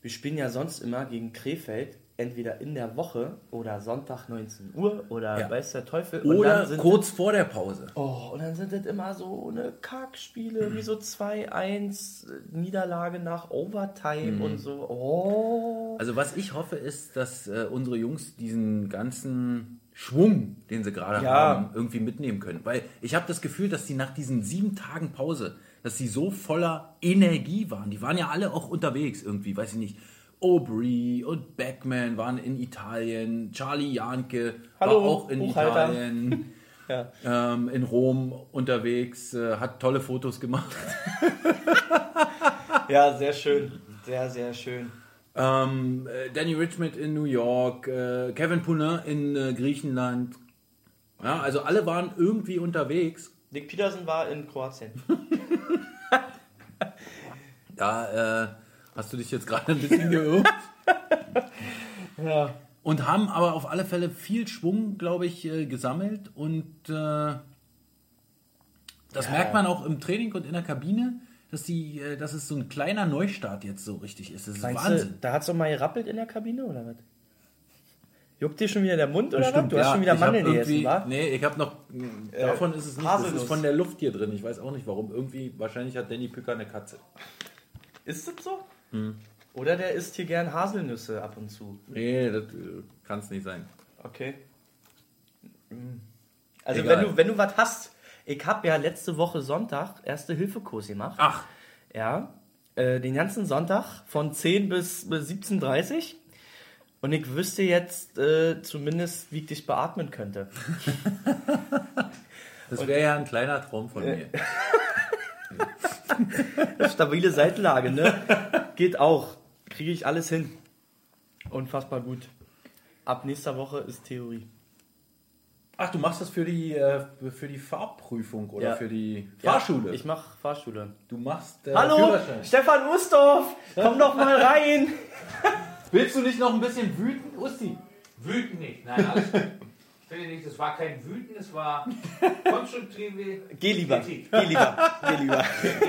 Wir spielen ja sonst immer gegen Krefeld, entweder in der Woche oder Sonntag 19 Uhr oder Ja. weiß der Teufel. Oder kurz vor der Pause. Oh, und dann sind das immer so eine Kackspiele, wie so 2-1, äh, Niederlage nach Overtime und so. Oh. Also was ich hoffe ist, dass äh, unsere Jungs diesen ganzen Schwung, den sie gerade Ja. haben, irgendwie mitnehmen können. Weil ich habe das Gefühl, dass die nach diesen sieben Tagen Pause, dass sie so voller Energie waren. Die waren ja alle auch unterwegs irgendwie, weiß ich nicht. Aubry und Beckman waren in Italien, Charlie Janke Hallo, war auch in Buchhalter. Italien, Ja. ähm, in Rom unterwegs, äh, hat tolle Fotos gemacht. ja, sehr schön. Sehr, sehr schön. Ähm, äh, Danny Richmond in New York, äh, Kevin Punin in äh, Griechenland. Ja, also alle waren irgendwie unterwegs. Nick Peterson war in Kroatien. Da äh, hast du dich jetzt gerade ein bisschen geirrt. Ja. Und haben aber auf alle Fälle viel Schwung, glaube ich, äh, gesammelt. Und äh, das merkt man auch im Training und in der Kabine, dass, die, äh, dass es so ein kleiner Neustart jetzt so richtig ist. Das ist Meinst Wahnsinn. du, da hat es doch mal gerappelt in der Kabine oder was? Juckt dir schon wieder der Mund oder was? Du hast ja. schon wieder Mandeln gegessen, wa? Nee, ich habe noch. Davon ist es nicht. Das Haselnuss. ist von der Luft hier drin. Ich weiß auch nicht warum. Irgendwie, wahrscheinlich hat Danny Pücker eine Katze. Ist das so? Hm. Oder der isst hier gern Haselnüsse ab und zu. Nee, das kann es nicht sein. Okay. Also Egal. wenn du, wenn du was hast, ich habe ja letzte Woche Sonntag Erste-Hilfe-Kurs gemacht. Ach, Ja. Äh, den ganzen Sonntag von 10 bis, bis 17.30 Uhr. Und ich wüsste jetzt äh, zumindest, wie ich dich beatmen könnte. das wäre ja ein kleiner Traum von mir. Stabile Seitenlage, ne? Geht auch. Kriege ich alles hin. Unfassbar gut. Ab nächster Woche ist Theorie. Ach, du machst das für die, äh, für die Fahrprüfung oder Ja. für die Ja, Fahrschule? ich mache Fahrschule. du machst äh, Hallo. Stefan Ustorf, komm doch mal rein. Willst du nicht noch ein bisschen wüten, Usti? Wütend nicht, nein, alles gut. Ich finde nicht, es war kein Wüten, es war konstruktive Geh lieber, Kritik. geh lieber, geh lieber.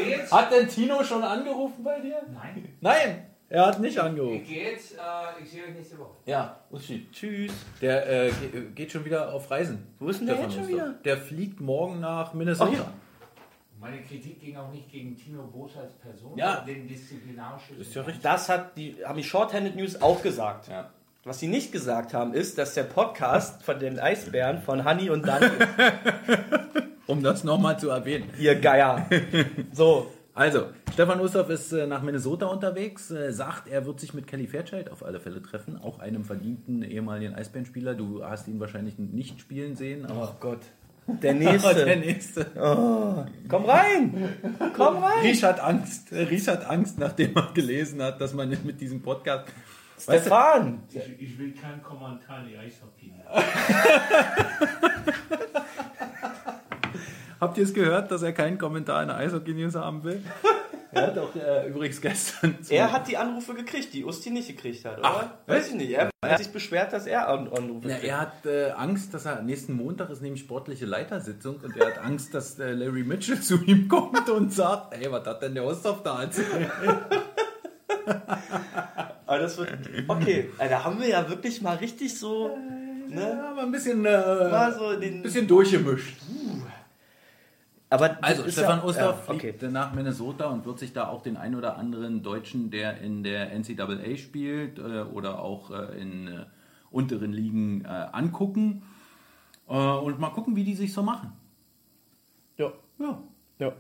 Jetzt, Hat denn Tino schon angerufen bei dir? nein, Nein, er hat nicht ich angerufen. gehe jetzt, äh, ich sehe euch nächste Woche. Ja, Uschi. Tschüss. Der äh, ge- geht schon wieder auf Reisen. Wo ist denn der Stefan jetzt schon wieder? Der fliegt morgen nach Minnesota. Ach ja. Meine Kritik ging auch nicht gegen Tino Bosa als Person, Ja. sondern den disziplinarischen. Ist ja richtig. Das hat die, haben die Shorthanded News auch gesagt. Ja. Was sie nicht gesagt haben, ist, dass der Podcast von den Eisbären von Hanni und Dani, Um das nochmal zu erwähnen. ihr Geier. So, Also, Stefan Ustorf ist äh, nach Minnesota unterwegs, äh, sagt, er wird sich mit Kelly Fairchild auf alle Fälle treffen, auch einem verdienten ehemaligen Eisbärenspieler. Du hast ihn wahrscheinlich nicht spielen sehen, aber oh Gott. Der der nächste. nächste. Komm rein. Komm rein. Riech hat Angst. Riech hat Angst, nachdem er gelesen hat, dass man mit diesem Podcast Stefan! Ich, ich will keinen Kommentar in die Eishockey. Habt ihr es gehört, dass er keinen Kommentar in der Eishockey-News haben will? Er hat auch äh, übrigens gestern. zu- Er hat die Anrufe gekriegt, die Usti nicht gekriegt hat, oder? Weiß ich nicht. Er hat sich beschwert, dass er An- Anrufe Ja, kriegt. er hat äh, Angst, dass er nächsten Montag ist nämlich sportliche Leitersitzung und er hat Angst, dass äh, Larry Mitchell zu ihm kommt und sagt, ey, was hat denn der Osthoff da erzählt? Aber das wird. Okay, äh, da haben wir ja wirklich mal richtig so. Ne? Ja, aber ein bisschen, Mal äh, so den. bisschen durchgemischt. Aber das Also, Stefan ja, Osthoff ja, okay. fliegt nach Minnesota und wird sich da auch den ein oder anderen Deutschen, der in der NCAA spielt äh, oder auch äh, in äh, unteren Ligen äh, angucken äh, und mal gucken, wie die sich so machen. Ja. Ja. ja.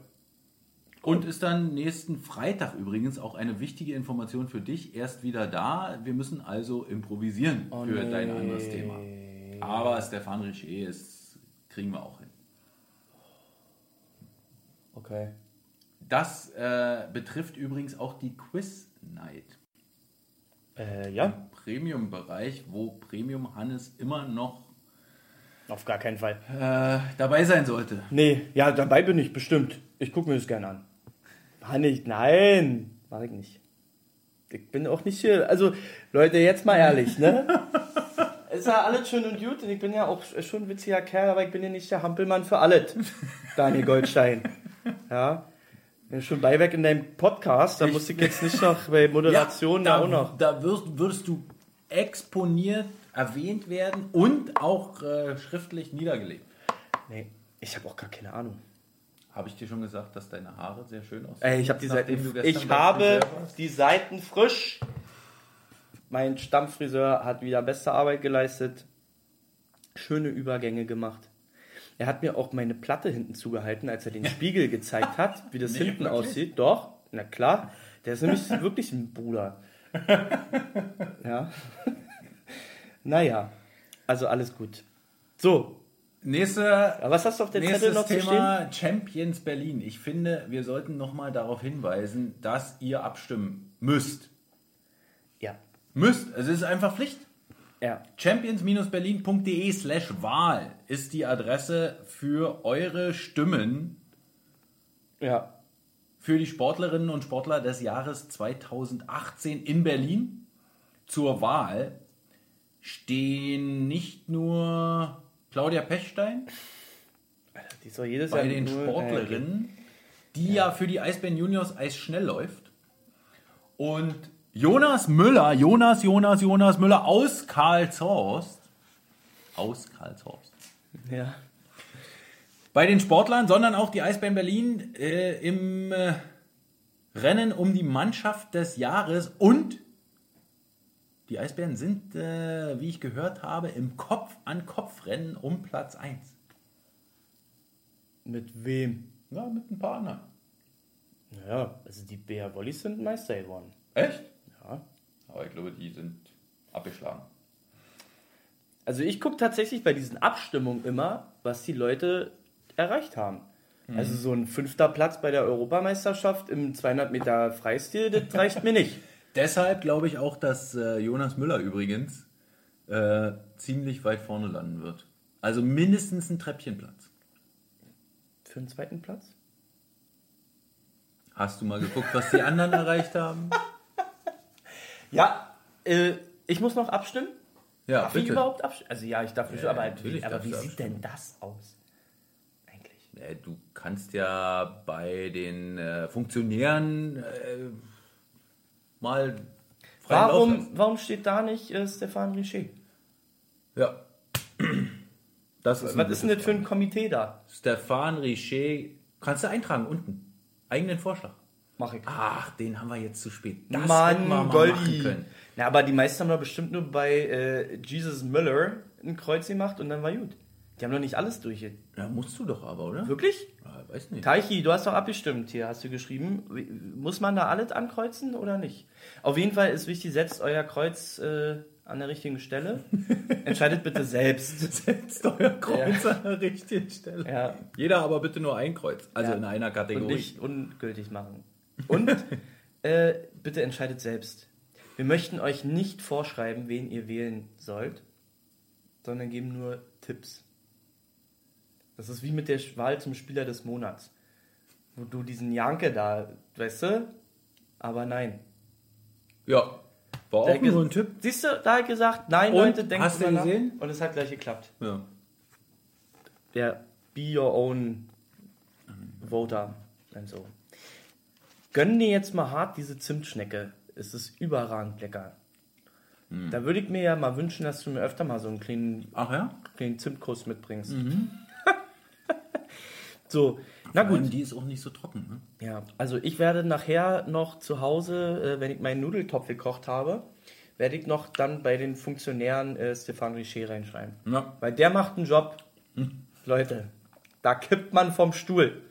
Und ist dann nächsten Freitag übrigens auch eine wichtige Information für dich erst wieder da. Wir müssen also improvisieren für dein anderes Thema. Aber Stefan Richer ist, kriegen wir auch hin. Okay. Das äh, betrifft übrigens auch die Quiz Night. Äh, ja, Premium-Bereich, wo Premium Hannes immer noch auf gar keinen Fall. äh, dabei sein sollte. Nee, ja, dabei bin ich bestimmt. Ich gucke mir das gerne an. War nicht, nein, mach ich nicht. Ich bin auch nicht hier. Also, Leute, jetzt mal ehrlich, ne? Ist ja alles schön und gut und ich bin ja auch schon ein witziger Kerl, aber ich bin ja nicht der Hampelmann für alles. Daniel Goldstein. Ja. Bin schon beiweg in deinem Podcast, da musste ich jetzt nicht noch bei Moderation da, da auch noch. Da wirst, würdest du exponiert erwähnt werden und auch äh, schriftlich niedergelegt. Nee, ich habe auch gar keine Ahnung. Habe ich dir schon gesagt, dass deine Haare sehr schön aussehen? Ey, ich habe die Seiten, ich habe die Seiten frisch. Mein Stammfriseur hat wieder beste Arbeit geleistet. Schöne Übergänge gemacht. Er hat mir auch meine Platte hinten zugehalten, als er den Spiegel gezeigt hat, wie das Nee, hinten wirklich? aussieht. Doch, na klar. Der ist nämlich wirklich ein Bruder. Ja. naja, also alles gut. So, Nächste, aber was hast du auf der Zettel noch? Thema Champions Berlin. Ich finde, wir sollten nochmal darauf hinweisen, dass ihr abstimmen müsst. Ja, Müsst. Es ist einfach Pflicht. ja. champions-berlin.de slash Wahl ist die Adresse für eure Stimmen Ja, für die Sportlerinnen und Sportler des Jahres 2018 in Berlin. Zur Wahl stehen nicht nur Claudia Pechstein die ist doch jedes bei Jahr den nur- Sportlerinnen, die ja für die Eisbären Juniors Eisschnell läuft. Und Jonas Müller, Jonas, Jonas, Jonas Müller aus Karlshorst. Aus Karlshorst. Äh, Ja. Bei den Sportlern, sondern auch die Eisbären Berlin äh, im äh, Rennen um die Mannschaft des Jahres und die Eisbären sind, äh, wie ich gehört habe, im Kopf-an-Kopf-Rennen um Platz 1. Mit wem? Ja, mit ein paar anderen. Naja, also die Bea Wollis sind Meister geworden. Echt? Ja. Aber ich glaube, die sind abgeschlagen. Also ich gucke tatsächlich bei diesen Abstimmungen immer, was die Leute erreicht haben. Also so ein fünfter Platz bei der Europameisterschaft im 200 Meter Freistil, das reicht mir nicht. Deshalb glaube ich auch, dass äh, Jonas Müller übrigens äh, ziemlich weit vorne landen wird. Also mindestens ein Treppchenplatz. Für einen zweiten Platz? Hast du mal geguckt, was die anderen erreicht haben? Ja, äh, ich muss noch abstimmen. Ja, Darf ich überhaupt abstimmen? Also ja, ich darf Ja, schon, aber, natürlich aber wie sieht denn das aus? Eigentlich. Äh, Du kannst ja bei den äh, Funktionären äh, mal Warum, warum steht da nicht äh, Stefan Richer? Ja. Das ist Was ist denn das für ein Komitee da? Stefan Richer. Kannst du eintragen unten. Eigenen Vorschlag. Mach ich. Ach, den haben wir jetzt zu spät. Das Mann, wir mal machen Goldi. können. Na, aber die meisten haben doch bestimmt nur bei äh, Jesus Miller ein Kreuz gemacht und dann war gut. Die haben doch nicht alles durch. Ja, musst du doch aber, oder? Wirklich? Ja, weiß nicht. Taichi, du hast doch abgestimmt hier, hast du geschrieben. Muss man da alles ankreuzen oder nicht? Auf jeden Fall ist wichtig, setzt euer Kreuz äh, an der richtigen Stelle. Entscheidet bitte selbst. Setzt euer Kreuz an der richtigen Stelle. Ja. Jeder aber bitte nur ein Kreuz. Also Ja. in einer Und Kategorie. nicht ungültig machen. Und äh, bitte entscheidet selbst. Wir möchten euch nicht vorschreiben, wen ihr wählen sollt, sondern geben nur Tipps. Das ist wie mit der Wahl zum Spieler des Monats. Wo du diesen Janke da, weißt du? Aber nein. Ja. War auch nur ein Tipp. Siehst du, da hat gesagt, nein, Und? Leute, denkt Hast du nach. gesehen? Und es hat gleich geklappt. Ja. Der Be Your Own Voter und so. Gönn dir jetzt mal hart diese Zimtschnecke. Es ist überragend lecker. Hm. Da würde ich mir ja mal wünschen, dass du mir öfter mal so einen kleinen, Ach ja? kleinen Zimtkuss mitbringst. Mhm. So, na Gut. gut. die ist auch nicht so trocken. Ne? Ja, also ich werde nachher noch zu Hause, äh, wenn ich meinen Nudeltopf gekocht habe, werde ich noch dann bei den Funktionären äh, Stefan Richer reinschreiben. Ja. Weil der macht einen Job. Leute, da kippt man vom Stuhl.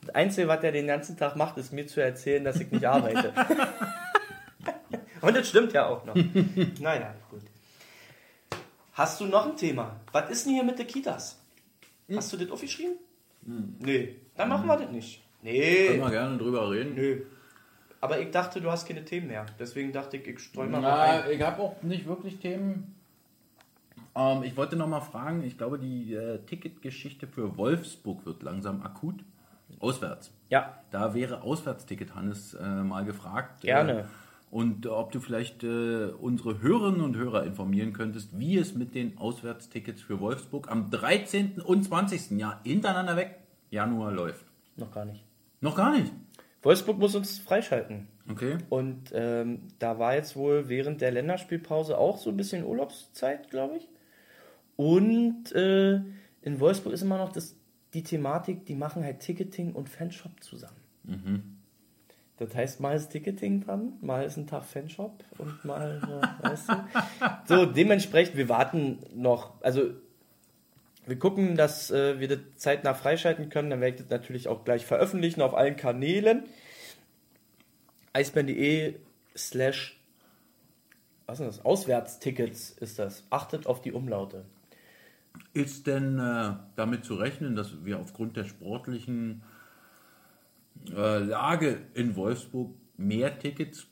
Das Einzige, was er den ganzen Tag macht, ist mir zu erzählen, dass ich nicht arbeite. Und das stimmt ja auch noch. naja, gut. Hast du noch ein Thema? Was ist denn hier mit den Kitas? Hast du das aufgeschrieben? Nee. Dann machen wir das nicht. Nee. Können wir gerne drüber reden. Nö. Aber ich dachte, du hast keine Themen mehr. Deswegen dachte ich, ich streue mal Na, ein. ich habe auch nicht wirklich Themen. Ähm, ich wollte noch mal fragen, ich glaube, die äh, Ticketgeschichte für Wolfsburg wird langsam akut. Auswärts. Ja, Da wäre Auswärtsticket, Hannes, äh, mal gefragt. Gerne. Äh, und ob du vielleicht äh, unsere Hörerinnen und Hörer informieren könntest, wie es mit den Auswärtstickets für Wolfsburg am 13. und 20. Jahr hintereinander weg Januar läuft. noch gar nicht. Noch gar nicht. Wolfsburg muss uns freischalten. Okay. Und ähm, da war jetzt wohl während der Länderspielpause auch so ein bisschen Urlaubszeit, glaube ich. Und äh, in Wolfsburg ist immer noch das, die Thematik, die machen halt Ticketing und Fanshop zusammen. Das heißt, mal ist Ticketing dran, mal ist ein Tag Fanshop und mal, so, weißt du. So, dementsprechend, wir warten noch, also wir gucken, dass äh, wir das zeitnah freischalten können. Dann werde ich das natürlich auch gleich veröffentlichen auf allen Kanälen. eisbären.de slash was ist das? Auswärtstickets ist das. Achtet auf die Umlaute. Ist denn äh, damit zu rechnen, dass wir aufgrund der sportlichen äh, Lage in Wolfsburg mehr Tickets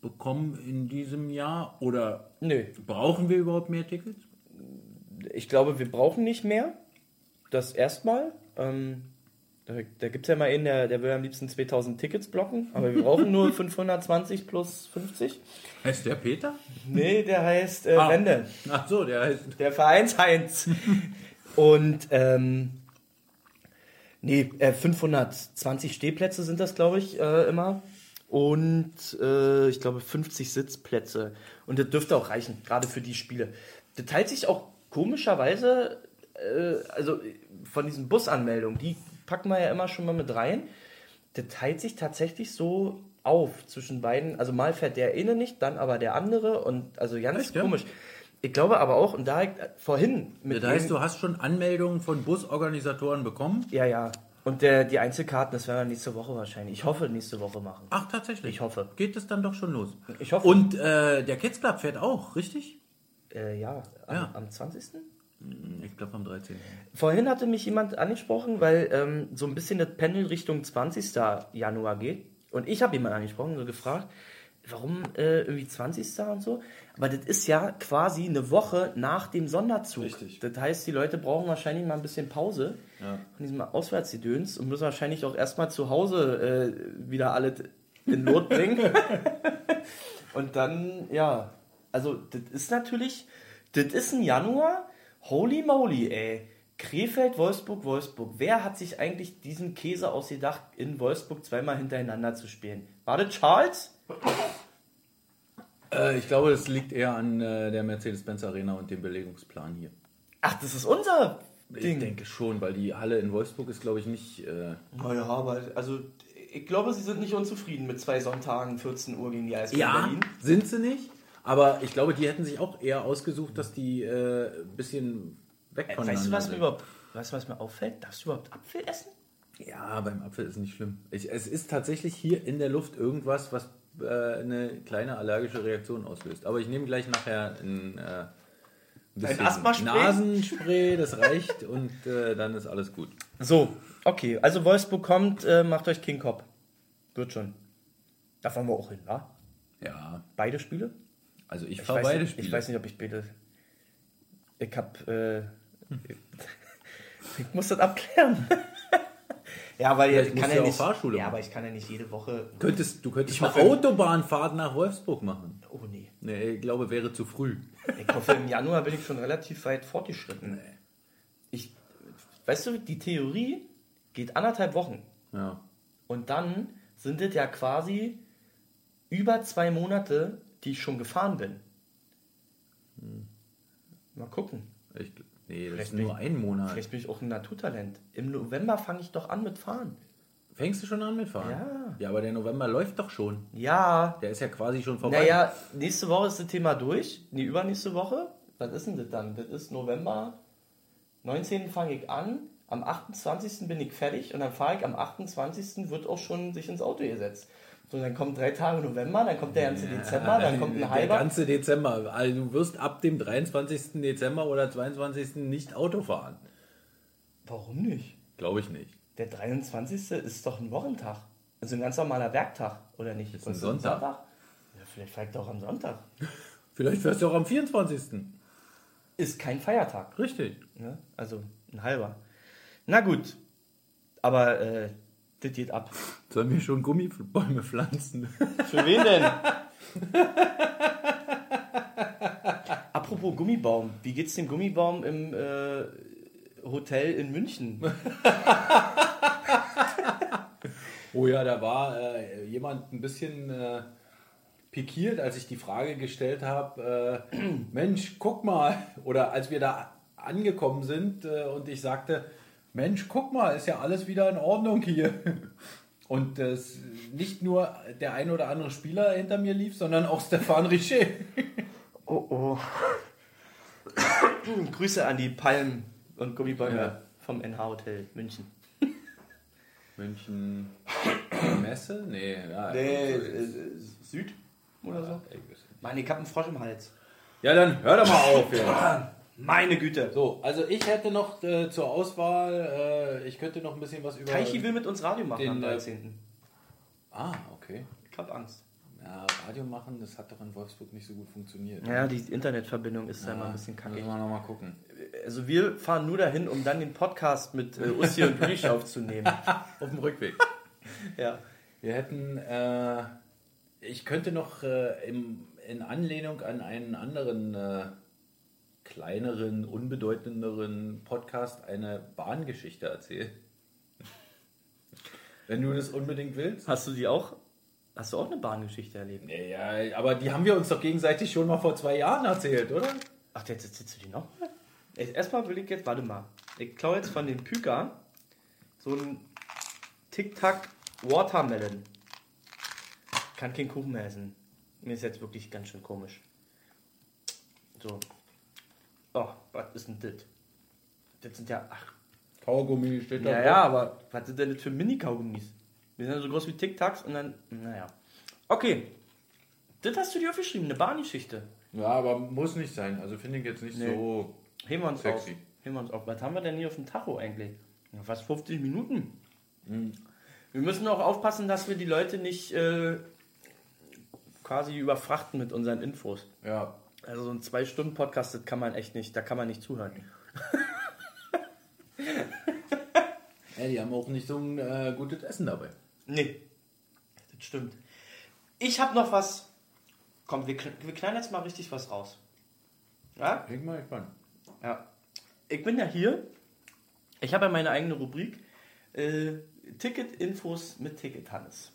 bekommen in diesem Jahr? Oder Nö, brauchen wir überhaupt mehr Tickets? ich glaube, wir brauchen nicht mehr. Das erstmal. Ähm, da da gibt es ja mal einen, der, der will am liebsten 2000 Tickets blocken, aber wir brauchen nur 520 plus 50. Heißt der Peter? Nee, der heißt äh, Ah. Wende. Ach so, der heißt. Der Vereinsheinz. Und ähm, nee, äh, 520 Stehplätze sind das, glaube ich, äh, immer. Und äh, ich glaube 50 Sitzplätze. Und das dürfte auch reichen, gerade für die Spiele. Das teilt sich auch komischerweise, äh, also von diesen Busanmeldungen, die packen wir ja immer schon mal mit rein. Das teilt sich tatsächlich so auf zwischen beiden. Also mal fährt der eine nicht, dann aber der andere. Und also ganz Echt, ja? Ich glaube aber auch, und da ich vorhin mit Das heißt, du hast schon Anmeldungen von Busorganisatoren bekommen? ja, ja. Und der, die Einzelkarten, das werden wir nächste Woche wahrscheinlich. Ich hoffe, nächste Woche machen. Ach, tatsächlich. Ich hoffe. Geht es dann doch schon los? Ich hoffe. Und äh, der Kids Club fährt auch, richtig? Äh, ja, am, Ja. am 20. Ich glaube am 13. Vorhin hatte mich jemand angesprochen, weil ähm, so ein bisschen das Pendel Richtung 20. Januar geht. Und ich habe jemanden angesprochen, so gefragt, warum äh, irgendwie 20. und so. Aber das ist ja quasi eine Woche nach dem Sonderzug. Richtig. Das heißt, die Leute brauchen wahrscheinlich mal ein bisschen Pause Ja. von diesem Auswärtsgedöns und müssen wahrscheinlich auch erstmal zu Hause äh, wieder alles in Not bringen. und dann, ja, also das ist natürlich, das ist ein Januar, holy moly, ey. Krefeld, Wolfsburg, Wolfsburg. Wer hat sich eigentlich diesen Käse ausgedacht, in Wolfsburg zweimal hintereinander zu spielen? War das Charles? Äh, ich glaube, das liegt eher an äh, der Mercedes-Benz Arena und dem Belegungsplan hier. Ach, das ist unser Ich Ding. denke schon, weil die Halle in Wolfsburg ist, glaube ich, nicht. Äh, Naja, aber also ich glaube, sie sind nicht unzufrieden mit zwei Sonntagen 14 Uhr gegen die Eisbären ja, Berlin. sind sie nicht. Aber ich glaube, die hätten sich auch eher ausgesucht, dass die äh, ein bisschen weg Äh, voneinander Weißt du, was mir überhaupt, weißt du, was mir auffällt? Darfst du überhaupt Apfel essen? Ja, beim Apfel ist nicht schlimm. Ich, es ist tatsächlich hier in der Luft irgendwas, was äh, eine kleine allergische Reaktion auslöst. Aber ich nehme gleich nachher ein, äh, ein bisschen Asthmaspray? Nasenspray, das reicht und äh, dann ist alles gut. So, okay. Also Wolfsburg kommt, äh, macht euch King Cop. Wird schon. Da fahren wir auch hin, wa? Ja, Beide Spiele? also ich Ich fahre beide nicht, Spiele. ich weiß nicht, ob ich beide. Ich hab. Äh, ich muss das abklären. ja, weil Vielleicht ich kann ja ja nicht. Fahrschule ja, aber ich kann ja nicht jede Woche. Könntest, du könntest Ich eine Autobahnfahrt nach Wolfsburg machen. Oh nee. Nee, ich glaube, wäre zu früh. Ich hoffe, im Januar bin ich schon relativ weit fortgeschritten. Ich, weißt du, die Theorie geht anderthalb Wochen. Ja. Und dann sind es ja quasi über zwei Monate, die ich schon gefahren bin. Mal gucken. Ich, nee, das Vielleicht ist nur ein Monat. Vielleicht bin ich auch ein Naturtalent. Im November fange ich doch an mit Fahren. Fängst du schon an mit Fahren? Ja. Ja, aber der November läuft doch schon. Ja. Der ist ja quasi schon vorbei. Naja, nächste Woche ist das Thema durch. Nee, übernächste Woche. Was ist denn das dann? Das ist November. 19. fange ich an. Am 28. bin ich fertig und dann fahre ich am 28. wird auch schon sich ins Auto gesetzt. So, dann kommen drei Tage November, dann kommt der ganze Dezember, dann kommt ein Der halber. ganze Dezember. Also du wirst ab dem 23. Dezember oder 22. nicht Auto fahren. Warum nicht? Glaube ich nicht. Der 23. ist doch ein Wochentag. Also ein ganz normaler Werktag, oder nicht? Ist ein Was Sonntag. Ja, vielleicht ich doch am Sonntag. Vielleicht fährst du auch am 24. Ist kein Feiertag. Richtig. Ne? Also ein halber. Na gut. Aber äh, das geht ab. Sollen wir schon Gummibäume pflanzen? Für wen denn? Apropos Gummibaum. Wie geht's dem Gummibaum im äh, Hotel in München? Oh ja, da war äh, jemand ein bisschen äh, pikiert, als ich die Frage gestellt habe, äh, Mensch, guck mal, oder als wir da angekommen sind äh, und ich sagte, Mensch, guck mal, ist ja alles wieder in Ordnung hier. Und das nicht nur der ein oder andere Spieler hinter mir lief, sondern auch Stefan Richer. Oh oh. Grüße an die Palmen und Gummibäume Ja. vom NH Hotel München. München Messe? Nee, ja. äh, Süd oder so? Ja, Mann, ich hab einen Frosch im Hals. Ja, dann hör doch mal auf jetzt. Meine Güte. So, also ich hätte noch äh, zur Auswahl, äh, ich könnte noch ein bisschen was über... Teichi will mit uns Radio machen Den, am äh, 13. Ah, okay. Ich hab Angst. Ja, Radio machen, das hat doch in Wolfsburg nicht so gut funktioniert. Ja, die Internetverbindung ist da immer ein bisschen Müssen kacke. wir nochmal gucken. Also wir fahren nur dahin, um dann den Podcast mit äh, Ussi und Riesch aufzunehmen. Auf dem Rückweg. Ja. Wir hätten, äh, ich könnte noch äh, im, in Anlehnung an einen anderen äh, kleineren, unbedeutenderen Podcast eine Bahngeschichte erzählen. Wenn du das unbedingt willst. Hast du die auch? Hast du auch eine Bahngeschichte erlebt? Ja, aber die haben wir uns doch gegenseitig schon mal vor zwei Jahren erzählt, oder? Ach, jetzt erzählst du die noch? Ey, Erstmal will ich jetzt, warte mal. Ich klaue jetzt von den Püker so ein Tic-Tac Watermelon. Kann keinen Kuchen mehr essen. Mir ist jetzt wirklich ganz schön komisch. So. Oh, was ist denn das? Das sind ja, ach, Kaugummi steht da ja, ja, aber was sind denn das für Mini-Kaugummis? Die sind ja so groß wie Tic-Tacs und dann, naja. Okay. Das hast du dir aufgeschrieben, eine Bahngeschichte. Ja, aber muss nicht sein. Also finde ich jetzt nicht Nee. so. Heben wir uns Sexy. auf. Heben wir uns auf. Was haben wir denn hier auf dem Tacho eigentlich? Ja, fast 50 Minuten. Hm. Wir müssen auch aufpassen, dass wir die Leute nicht äh, quasi überfrachten mit unseren Infos. Ja. Also so ein Zwei-Stunden-Podcast, das kann man echt nicht, da kann man nicht zuhören. ja. Die haben auch nicht so ein äh, gutes Essen dabei. Nee, das stimmt. Ich habe noch was. Komm, wir, wir knallen jetzt mal richtig was raus. Ja? Ich mal gespannt. Ja. Ich bin ja hier. Ich habe ja meine eigene Rubrik. Äh, Ticket-Infos mit Ticket Hannes.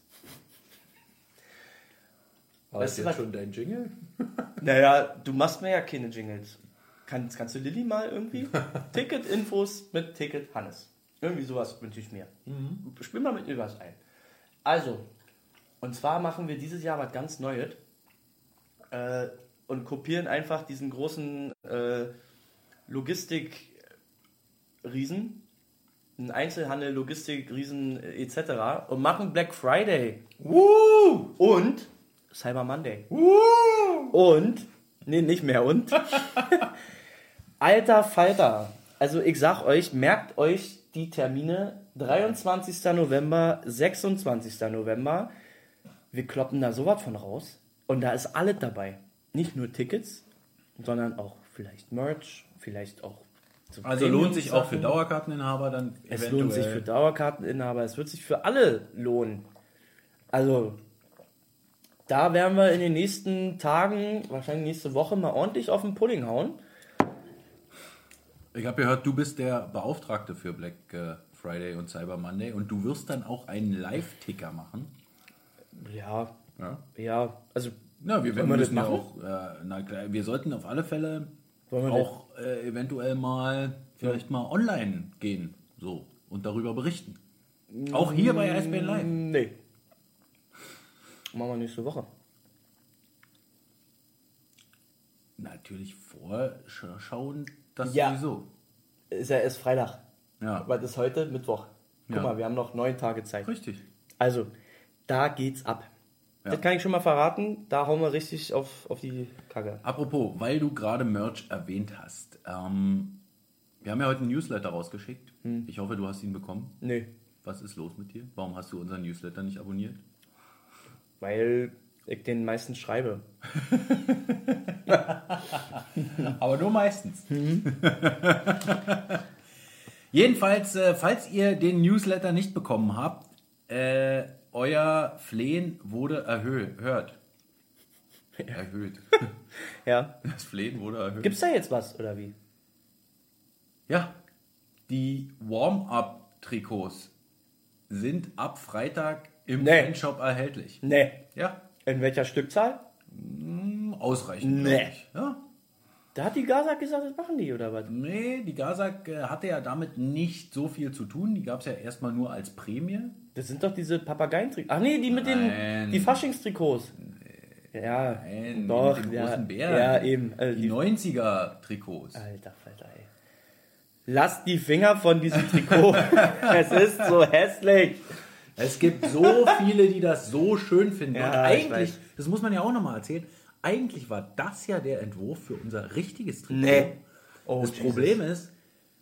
War Weißt du jetzt was? schon dein Jingle? Naja, du machst mir ja keine Jingles. Kannst, kannst du Lilly mal irgendwie? Ticket-Infos mit Ticket Hannes. Irgendwie sowas wünsche ich mir. Spiel mal mit mir was ein. Also, und zwar machen wir dieses Jahr was ganz Neues äh, und kopieren einfach diesen großen äh, Logistik-Riesen, einen Einzelhandel, Logistik-Riesen etc. und machen Black Friday. Und Cyber Monday. Und, nee, nicht mehr und. Alter Falter. Also ich sag euch, merkt euch die Termine 23. November, 26. November. Wir kloppen da sowas von raus. Und da ist alles dabei. Nicht nur Tickets, sondern auch vielleicht Merch, vielleicht auch so Also lohnt sich auch für. Dauerkarteninhaber dann Es lohnt sich für Dauerkarteninhaber, es wird sich für alle lohnen. Also, da werden wir in den nächsten Tagen, wahrscheinlich nächste Woche, mal ordentlich auf den Pudding hauen. Ich habe gehört, du bist der Beauftragte für Black äh, Friday und Cyber Monday und du wirst dann auch einen Live-Ticker machen. Ja, Ja. ja, also, Na, wir wir das müssen ja machen? auch, äh, na klar, wir sollten auf alle Fälle wir auch äh, eventuell mal vielleicht mal online gehen, so und darüber berichten. Auch hier bei SBN Live. nee. Machen wir nächste Woche. Natürlich vorschauen, das Ja. sowieso. Ist ja erst Freitag. Ja, Was ist heute? Mittwoch. Guck Ja. mal, wir haben noch neun Tage Zeit. richtig. Also, da geht's ab. Ja. Das kann ich schon mal verraten. Da hauen wir richtig auf, auf die Kacke. Apropos, weil du gerade Merch erwähnt hast, ähm, wir haben ja heute einen Newsletter rausgeschickt. Hm. Ich hoffe, du hast ihn bekommen. Nee, Was ist los mit dir? Warum hast du unseren Newsletter nicht abonniert? Weil ich den meistens schreibe. Aber nur meistens. Jedenfalls, äh, falls ihr den Newsletter nicht bekommen habt, äh, euer Flehen wurde erhöht. Erhöht. Ja. Das Flehen wurde erhöht. Gibt's da jetzt was, oder wie? Ja, die Warm-Up-Trikots sind ab Freitag im Nee. Fanshop erhältlich. Nee. Ja, In welcher Stückzahl? ausreichend. Nee. Ja. Da hat die Gaza gesagt, das machen die, oder was? Nee, die Gazak äh, hatte ja damit nicht so viel zu tun. Die gab es ja erstmal nur als Prämie. Das sind doch diese Papageientrikots. Ach nee, die mit Nein. den die Faschingstrikots. Ja, Nein, doch, mit dem ja, großen Bären. ja, eben. Also die die, 90er-Trikots. Alter Falter, ey. Lass die Finger von diesem Trikot. es ist so hässlich. Es gibt so viele, die das so schön finden. Ja, Und ich eigentlich, das muss man ja auch nochmal erzählen, eigentlich war das ja der Entwurf für unser richtiges Trikot. Nee. Oh, das Jesus. Problem ist,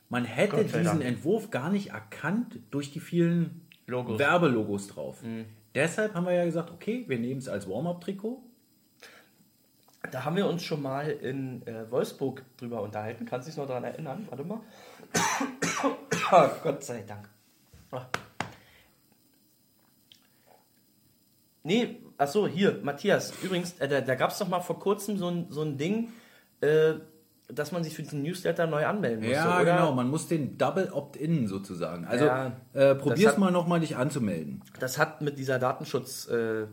man hätte Gott diesen. Entwurf gar nicht erkannt durch die vielen Logos. Mhm. Werbelogos drauf. Deshalb haben wir ja gesagt, okay, wir nehmen es als Warm-Up-Trikot. Da haben wir uns schon mal in äh, Wolfsburg drüber unterhalten. Kannst du dich noch daran erinnern? Warte mal. oh, Gott sei Dank. Ah. Nee, achso, hier, Matthias. Übrigens, äh, da, da gab es doch mal vor kurzem so ein, so ein Ding, äh, dass man sich für diesen Newsletter neu anmelden musste, Ja, oder? genau. Man muss den Double Opt-in sozusagen. Also Ja, äh, probier's hat- mal nochmal, dich anzumelden. Das hat mit dieser Datenschutzgeschichte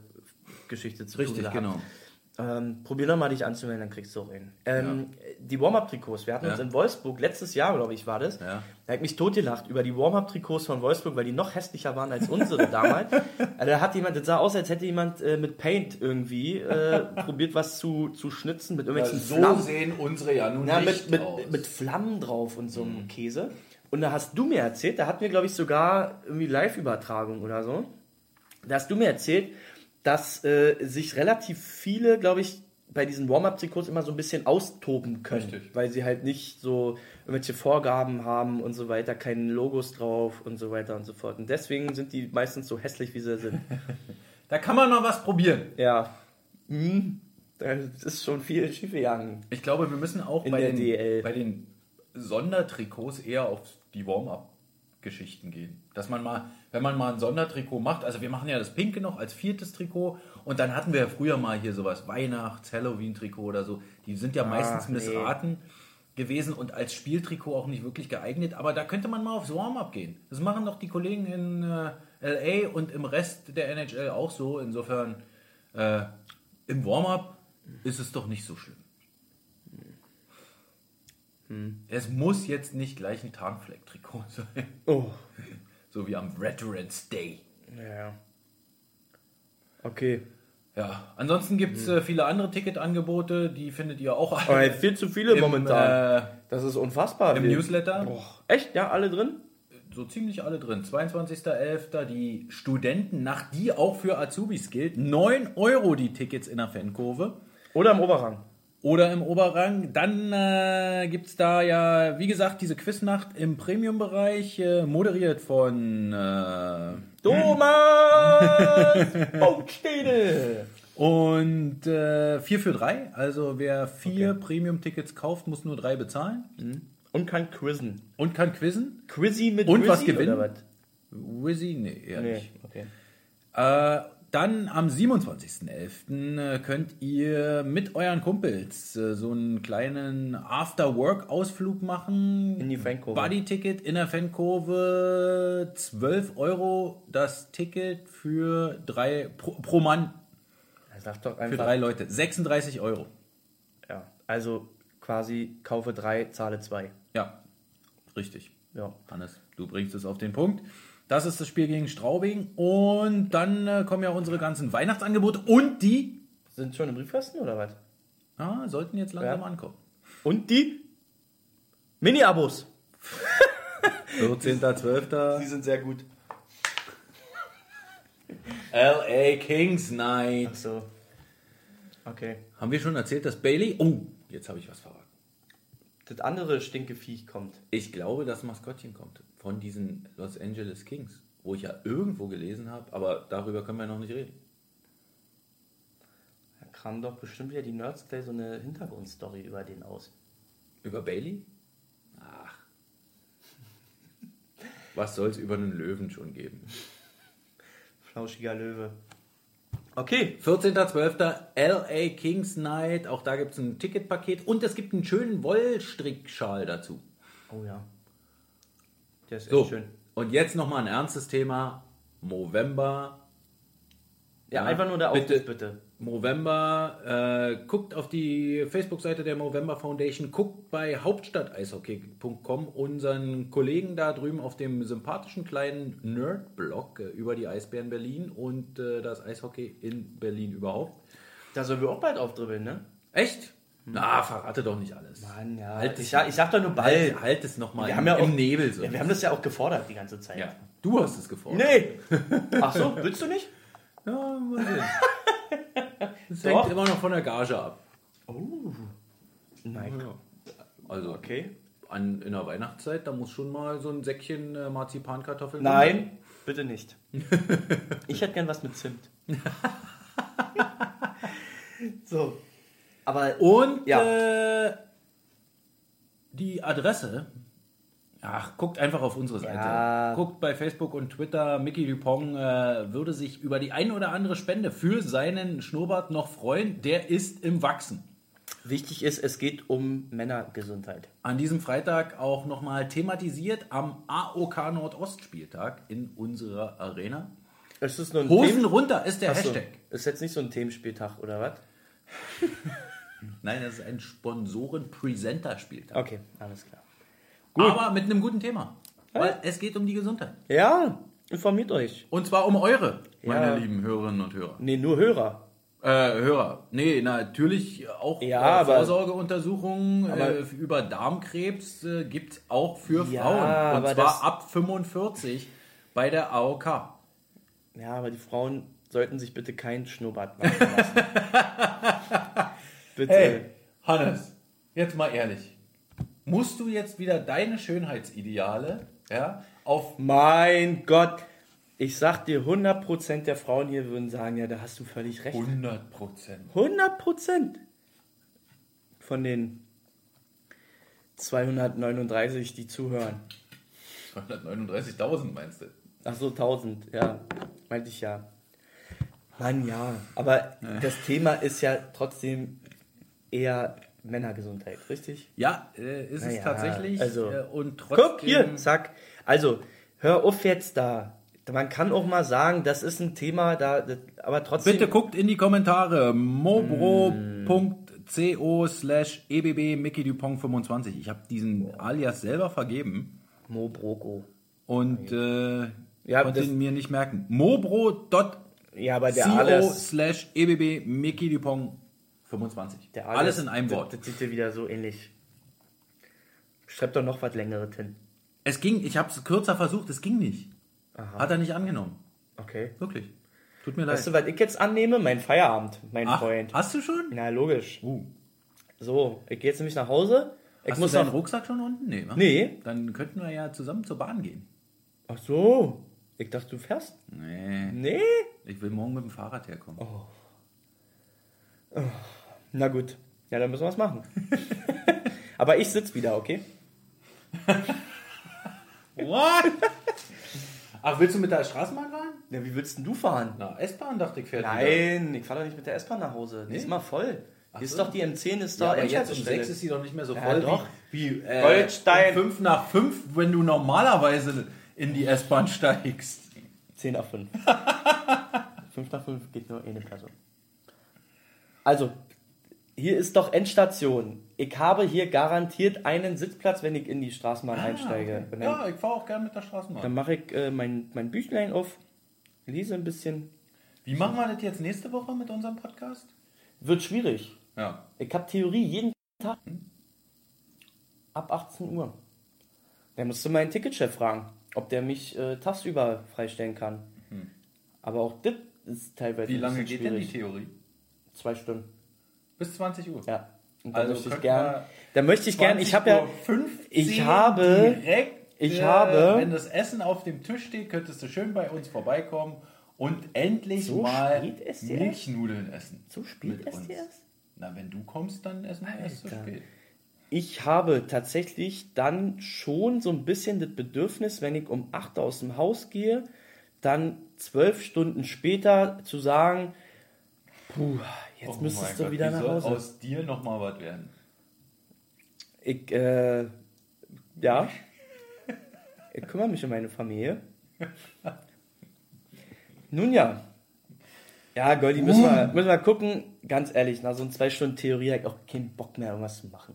äh, zu Richtig, tun. gehabt. genau. Ähm, probier doch mal dich anzumelden, dann kriegst du auch hin. Ähm, Die Warm-Up-Trikots, wir hatten Ja. uns in Wolfsburg, letztes Jahr, glaube ich, war das. Ja. Da hat mich totgelacht über die Warm-Up-Trikots von Wolfsburg, weil die noch hässlicher waren als unsere damals. Also da hat jemand, das sah aus, als hätte jemand äh, mit Paint irgendwie äh, probiert, was zu, zu schnitzen mit irgendwelchen Flammen. sehen unsere ja nun Ja, nicht mit, aus. mit, mit Flammen drauf und so einem Käse. Und da hast du mir erzählt, da hatten wir, glaube ich, sogar irgendwie Live-Übertragung oder so. Da hast du mir erzählt, dass äh, sich relativ viele, glaube ich, bei diesen Warm-Up-Trikots immer so ein bisschen austoben können. Richtig. Weil sie halt nicht so irgendwelche Vorgaben haben und so weiter, keine Logos drauf und so weiter und so fort. Und deswegen sind die meistens so hässlich, wie sie sind. Da kann man noch was probieren. ja. Hm. Da ist schon viel schiefgegangen. Ich glaube, wir müssen auch bei den, DL. bei den Sondertrikots eher auf die Warm-up-Geschichten gehen. Dass man mal, wenn man mal ein Sondertrikot macht, also wir machen ja das Pinke noch als viertes Trikot und dann hatten wir ja früher mal hier sowas Weihnachts-, Halloween-Trikot oder so. Die sind ja meistens Ach, nee. missraten gewesen und als Spieltrikot auch nicht wirklich geeignet, aber da könnte man mal aufs Warm-up gehen. Das machen doch die Kollegen in äh, LA und im Rest der NHL auch so. Insofern äh, im Warm-up ist es doch nicht so schlimm. Es muss jetzt nicht gleich ein Tarnfleck-Trikot sein. Oh. So wie am Veterans Day. Ja. Okay. Ja, ansonsten gibt es äh, viele andere Ticketangebote, die findet ihr auch Aber alle viel zu viele im, momentan. Äh, das ist unfassbar. im Wie- Newsletter. Boah. Echt? Ja, alle drin? So ziemlich alle drin. 22.11. die Studenten, nach die auch für Azubis gilt. 9 Euro die Tickets in der Fankurve. Oder im Oberrang? Oder im Oberrang. Dann äh, gibt es da ja, wie gesagt, diese Quiznacht im Premium-Bereich, äh, moderiert von äh, Thomas Boatstede. Und äh, 4 für 3. Also wer vier Premium-Tickets kauft, muss nur drei bezahlen. Und kann quizzen. Und kann quizzen. Quizzy mit Und Wizzy was gewinnen? oder was? Wizzy? Nee, eher Nee, nicht. okay. Äh, dann am 27.11. äh, könnt ihr mit euren Kumpels äh, so einen kleinen After-Work-Ausflug machen. In die Fankurve. Buddy-Ticket in der Fankurve. 12 Euro das Ticket für drei pro, pro Mann sagt doch für einfach. drei Leute. 36 Euro. Ja, also quasi kaufe drei, zahle zwei. Ja, richtig. Ja. Hannes, du bringst es auf den Punkt. Das ist das Spiel gegen Straubing. Und dann äh, kommen ja unsere ganzen Weihnachtsangebote und die Sind schon im Briefkasten oder was? ah, sollten jetzt langsam Ja. ankommen. Und die Mini-Abos. 14.12. sind sehr gut. LA Kings Night. Ach so. Okay. Haben wir schon erzählt, dass Bailey. Oh, jetzt habe ich was verraten. Das andere Stinkeviech kommt. Ich glaube, das Maskottchen kommt von diesen Los Angeles Kings, wo ich ja irgendwo gelesen habe, aber darüber können wir noch nicht reden. Da kam doch bestimmt wieder die Nerds Day so eine Hintergrundstory über den aus. Über Bailey? Ach. Was soll es über einen Löwen schon geben? Flauschiger Löwe. Okay. 14.12. LA Kings Night. Auch da gibt es ein Ticketpaket und es gibt einen schönen Wollstrickschal dazu. Oh ja. Der ist So, echt schön. und jetzt nochmal ein ernstes Thema. Movember. Ja, Ja, einfach nur der bitte. Aufruf, bitte. Movember, äh, guckt auf die Facebook-Seite der Movember Foundation, guckt bei hauptstadteishockey.com unseren Kollegen da drüben auf dem sympathischen kleinen Nerd-Blog äh, über die Eisbären Berlin und äh, das Eishockey in Berlin überhaupt. Da sollen wir auch bald aufdribbeln, ne? Echt? Na, verrate doch nicht alles. Mann, ja. Halt ich, sag, ich sag doch nur bald. Halt, halt es nochmal Wir im, haben ja auch- im Nebel. So. Ja, wir haben das ja auch gefordert die ganze Zeit. Ja, du hast es gefordert. Nee. Ach so, willst du nicht? Ja, mal sehen. Das Doch. hängt immer noch von der Gage ab. Nein. Also, Okay. an, in der Weihnachtszeit, da muss schon mal so ein Säckchen äh, Marzipankartoffeln. Nein, bitte nicht. Ich hätte gern was mit Zimt. so. Aber Und Ja. äh, die Adresse. Ach, guckt einfach auf unsere Seite. Ja. Guckt bei Facebook und Twitter. Mickey Dupont äh, würde sich über die ein oder andere Spende für seinen Schnurrbart noch freuen. Der ist im Wachsen. wichtig ist, es geht um Männergesundheit. An diesem Freitag auch nochmal thematisiert am AOK Nordostspieltag in unserer Arena. Hosen Themen- runter ist der Ach so. Hashtag. Ist jetzt nicht so ein Themenspieltag oder was? Nein, das ist ein Sponsoren-Presenter-Spieltag. Okay, alles klar. Aber mit einem guten Thema. Weil es geht um die Gesundheit. Ja, informiert euch. Und zwar um eure, meine Ja. lieben Hörerinnen und Hörer. Nee, nur Hörer. Äh, Hörer. Nee, natürlich auch Ja, äh, aber- Vorsorgeuntersuchungen äh, über Darmkrebs äh, gibt es auch für Ja, Frauen. Und zwar ab 45 bei der AOK. Ja, aber die Frauen sollten sich bitte keinen Schnurrbart machen lassen. bitte. Hannes, jetzt mal ehrlich. Musst du jetzt wieder deine Schönheitsideale ja, auf Mein Gott. Ich sag dir, 100% der Frauen hier würden sagen, ja, da hast du völlig recht. 100 Prozent? 100% von den 239, die zuhören. 239.000 meinst du? Ach so, 1000, ja. Meinte ich ja. Mann, ja. Aber das Thema ist ja trotzdem eher Männergesundheit, richtig? Ja, äh, ist es Naja, tatsächlich. also- äh, und trotzdem, Guck hier, zack. Also, hör auf jetzt da. Man kann auch mal sagen, das ist ein Thema, da, das, aber trotzdem. Bitte guckt in die Kommentare. mobro.co slash ebb Mickey Dupont 25. Ich habe diesen Alias selber vergeben Mo Broco. und äh, Ja, konnte ihn mir nicht merken. mobro.co Ja, slash ebb Mickey Dupont 25. Der Alles in einem das, Wort. Das sieht ja wieder so ähnlich. Schreib doch noch was Längeres hin. Es ging, ich habe es kürzer versucht, es ging nicht. Hat er nicht angenommen. Okay. Wirklich. Tut mir leid. Weißt du, was ich jetzt annehme? Mein Feierabend, mein Ach, Freund. hast du schon? Na, logisch. Uh. So, ich gehe jetzt nämlich nach Hause. Ich Hast muss du deinen noch. Rucksack schon unten? Nee? Nee. Dann könnten wir ja zusammen zur Bahn gehen. Ach so. Ich dachte, du fährst. Nee. Nee. Ich will morgen mit dem Fahrrad herkommen. Na gut. Ja, dann müssen wir was machen. Aber ich sitz wieder, okay? What? Ach, willst du mit der Straßenbahn fahren? Ja, wie willst denn du fahren? Na, S-Bahn dachte ich, fährt wieder. Nein, ich fahre doch nicht mit der S-Bahn nach Hause. Die ist immer voll. Hier ist doch die M10, ist Ja, da aber jetzt um Endhaltestelle. 6 ist sie doch nicht mehr so Ja, voll doch. wie, wie äh, Goldstein. um 5 nach 5, wenn du normalerweise in die S-Bahn steigst. 10 nach 5. 5 nach 5 geht nur eine Person. Also, hier ist doch Endstation. Ich habe hier garantiert einen Sitzplatz, wenn ich in die Straßenbahn einsteige. Und dann, Ja, ich fahre auch gerne mit der Straßenbahn. dann mache ich äh, mein, mein Büchlein auf, lese ein bisschen. Wie machen wir das jetzt nächste Woche mit unserem Podcast? Wird schwierig. Ja. Ich habe Theorie jeden Tag ab 18 Uhr. Der musste meinen Ticketchef fragen, ob der mich äh, tagsüber freistellen kann. Aber auch das ist teilweise Wie lange geht denn die schwierig. Theorie? Zwei Stunden. Bis 20 Uhr. Ja. Und da Also möchte ich gern. Da möchte ich gern. Ich habe ja. 15 ich habe- direkt, ich äh, habe- wenn das Essen auf dem Tisch steht, könntest du schön bei uns vorbeikommen und endlich So mal Milchnudeln essen. So spät Mit ihr erst? Na, wenn du kommst, dann essen wir erst Alter. spät. Ich habe tatsächlich dann schon so ein bisschen das Bedürfnis, wenn ich um 8 aus dem Haus gehe, dann zwölf Stunden später zu sagen, puh, jetzt Oh müsstest du Gott, wieder wie nach soll Hause. aus dir nochmal was werden? Ich, äh, ja. Ich kümmere mich um meine Familie. Nun ja. Ja, Goldi, müssen wir, müssen wir gucken. Ganz ehrlich, nach so ein zwei Stunden Theorie habe ich auch keinen Bock mehr, irgendwas zu machen.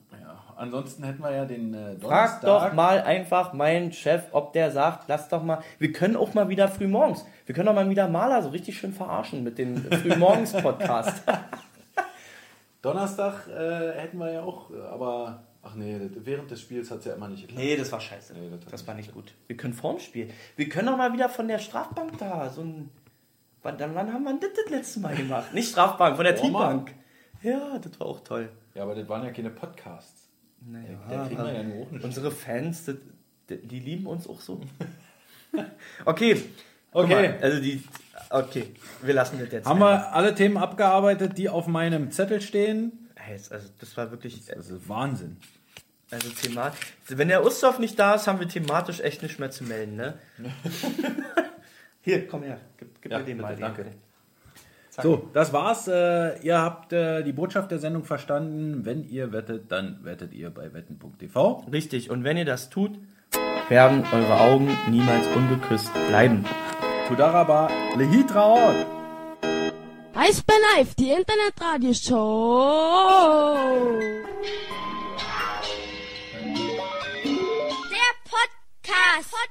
Ansonsten hätten wir ja den äh, Frag Donnerstag. doch mal einfach meinen Chef, ob der sagt, lass doch mal, wir können auch mal wieder frühmorgens. Wir können doch mal wieder Maler so richtig schön verarschen mit dem Frühmorgens-Podcast. Donnerstag äh, hätten wir ja auch, aber ach nee, während des Spiels hat es ja immer nicht geklappt. nee, das war scheiße. Nee, das das war nicht gut. Wir können vorm Spiel. Wir können doch mal wieder von der Strafbank da, so ein. Wann, dann, wann haben wir das, das letzte Mal gemacht? Nicht Strafbank, von der Vormann. T-Bank. Ja, das war auch toll. Ja, aber das waren ja keine Podcasts. Naja, Da kriegen wir ja nur auch nicht. unsere Fans, das, die lieben uns auch so. okay. Okay. Mal, also die. Okay, wir lassen das jetzt. Haben einfach. wir alle Themen abgearbeitet, die auf meinem Zettel stehen? Also, das war wirklich. Das ist Wahnsinn. Also, thematisch. Wenn der Ustorf nicht da ist, haben wir thematisch echt nicht mehr zu melden, ne? Hier, komm her. Gib, gib Ja, mir den bitte, mal. Den. Zack. So, das war's. Äh, ihr habt äh, die Botschaft der Sendung verstanden. Wenn ihr wettet, dann wettet ihr bei wetten.tv. Richtig. Und wenn ihr das tut, werden eure Augen niemals unbeküsst bleiben. Tudaraba Lehitraot. Eis bei Live, die Internetradioshow. Der Podcast.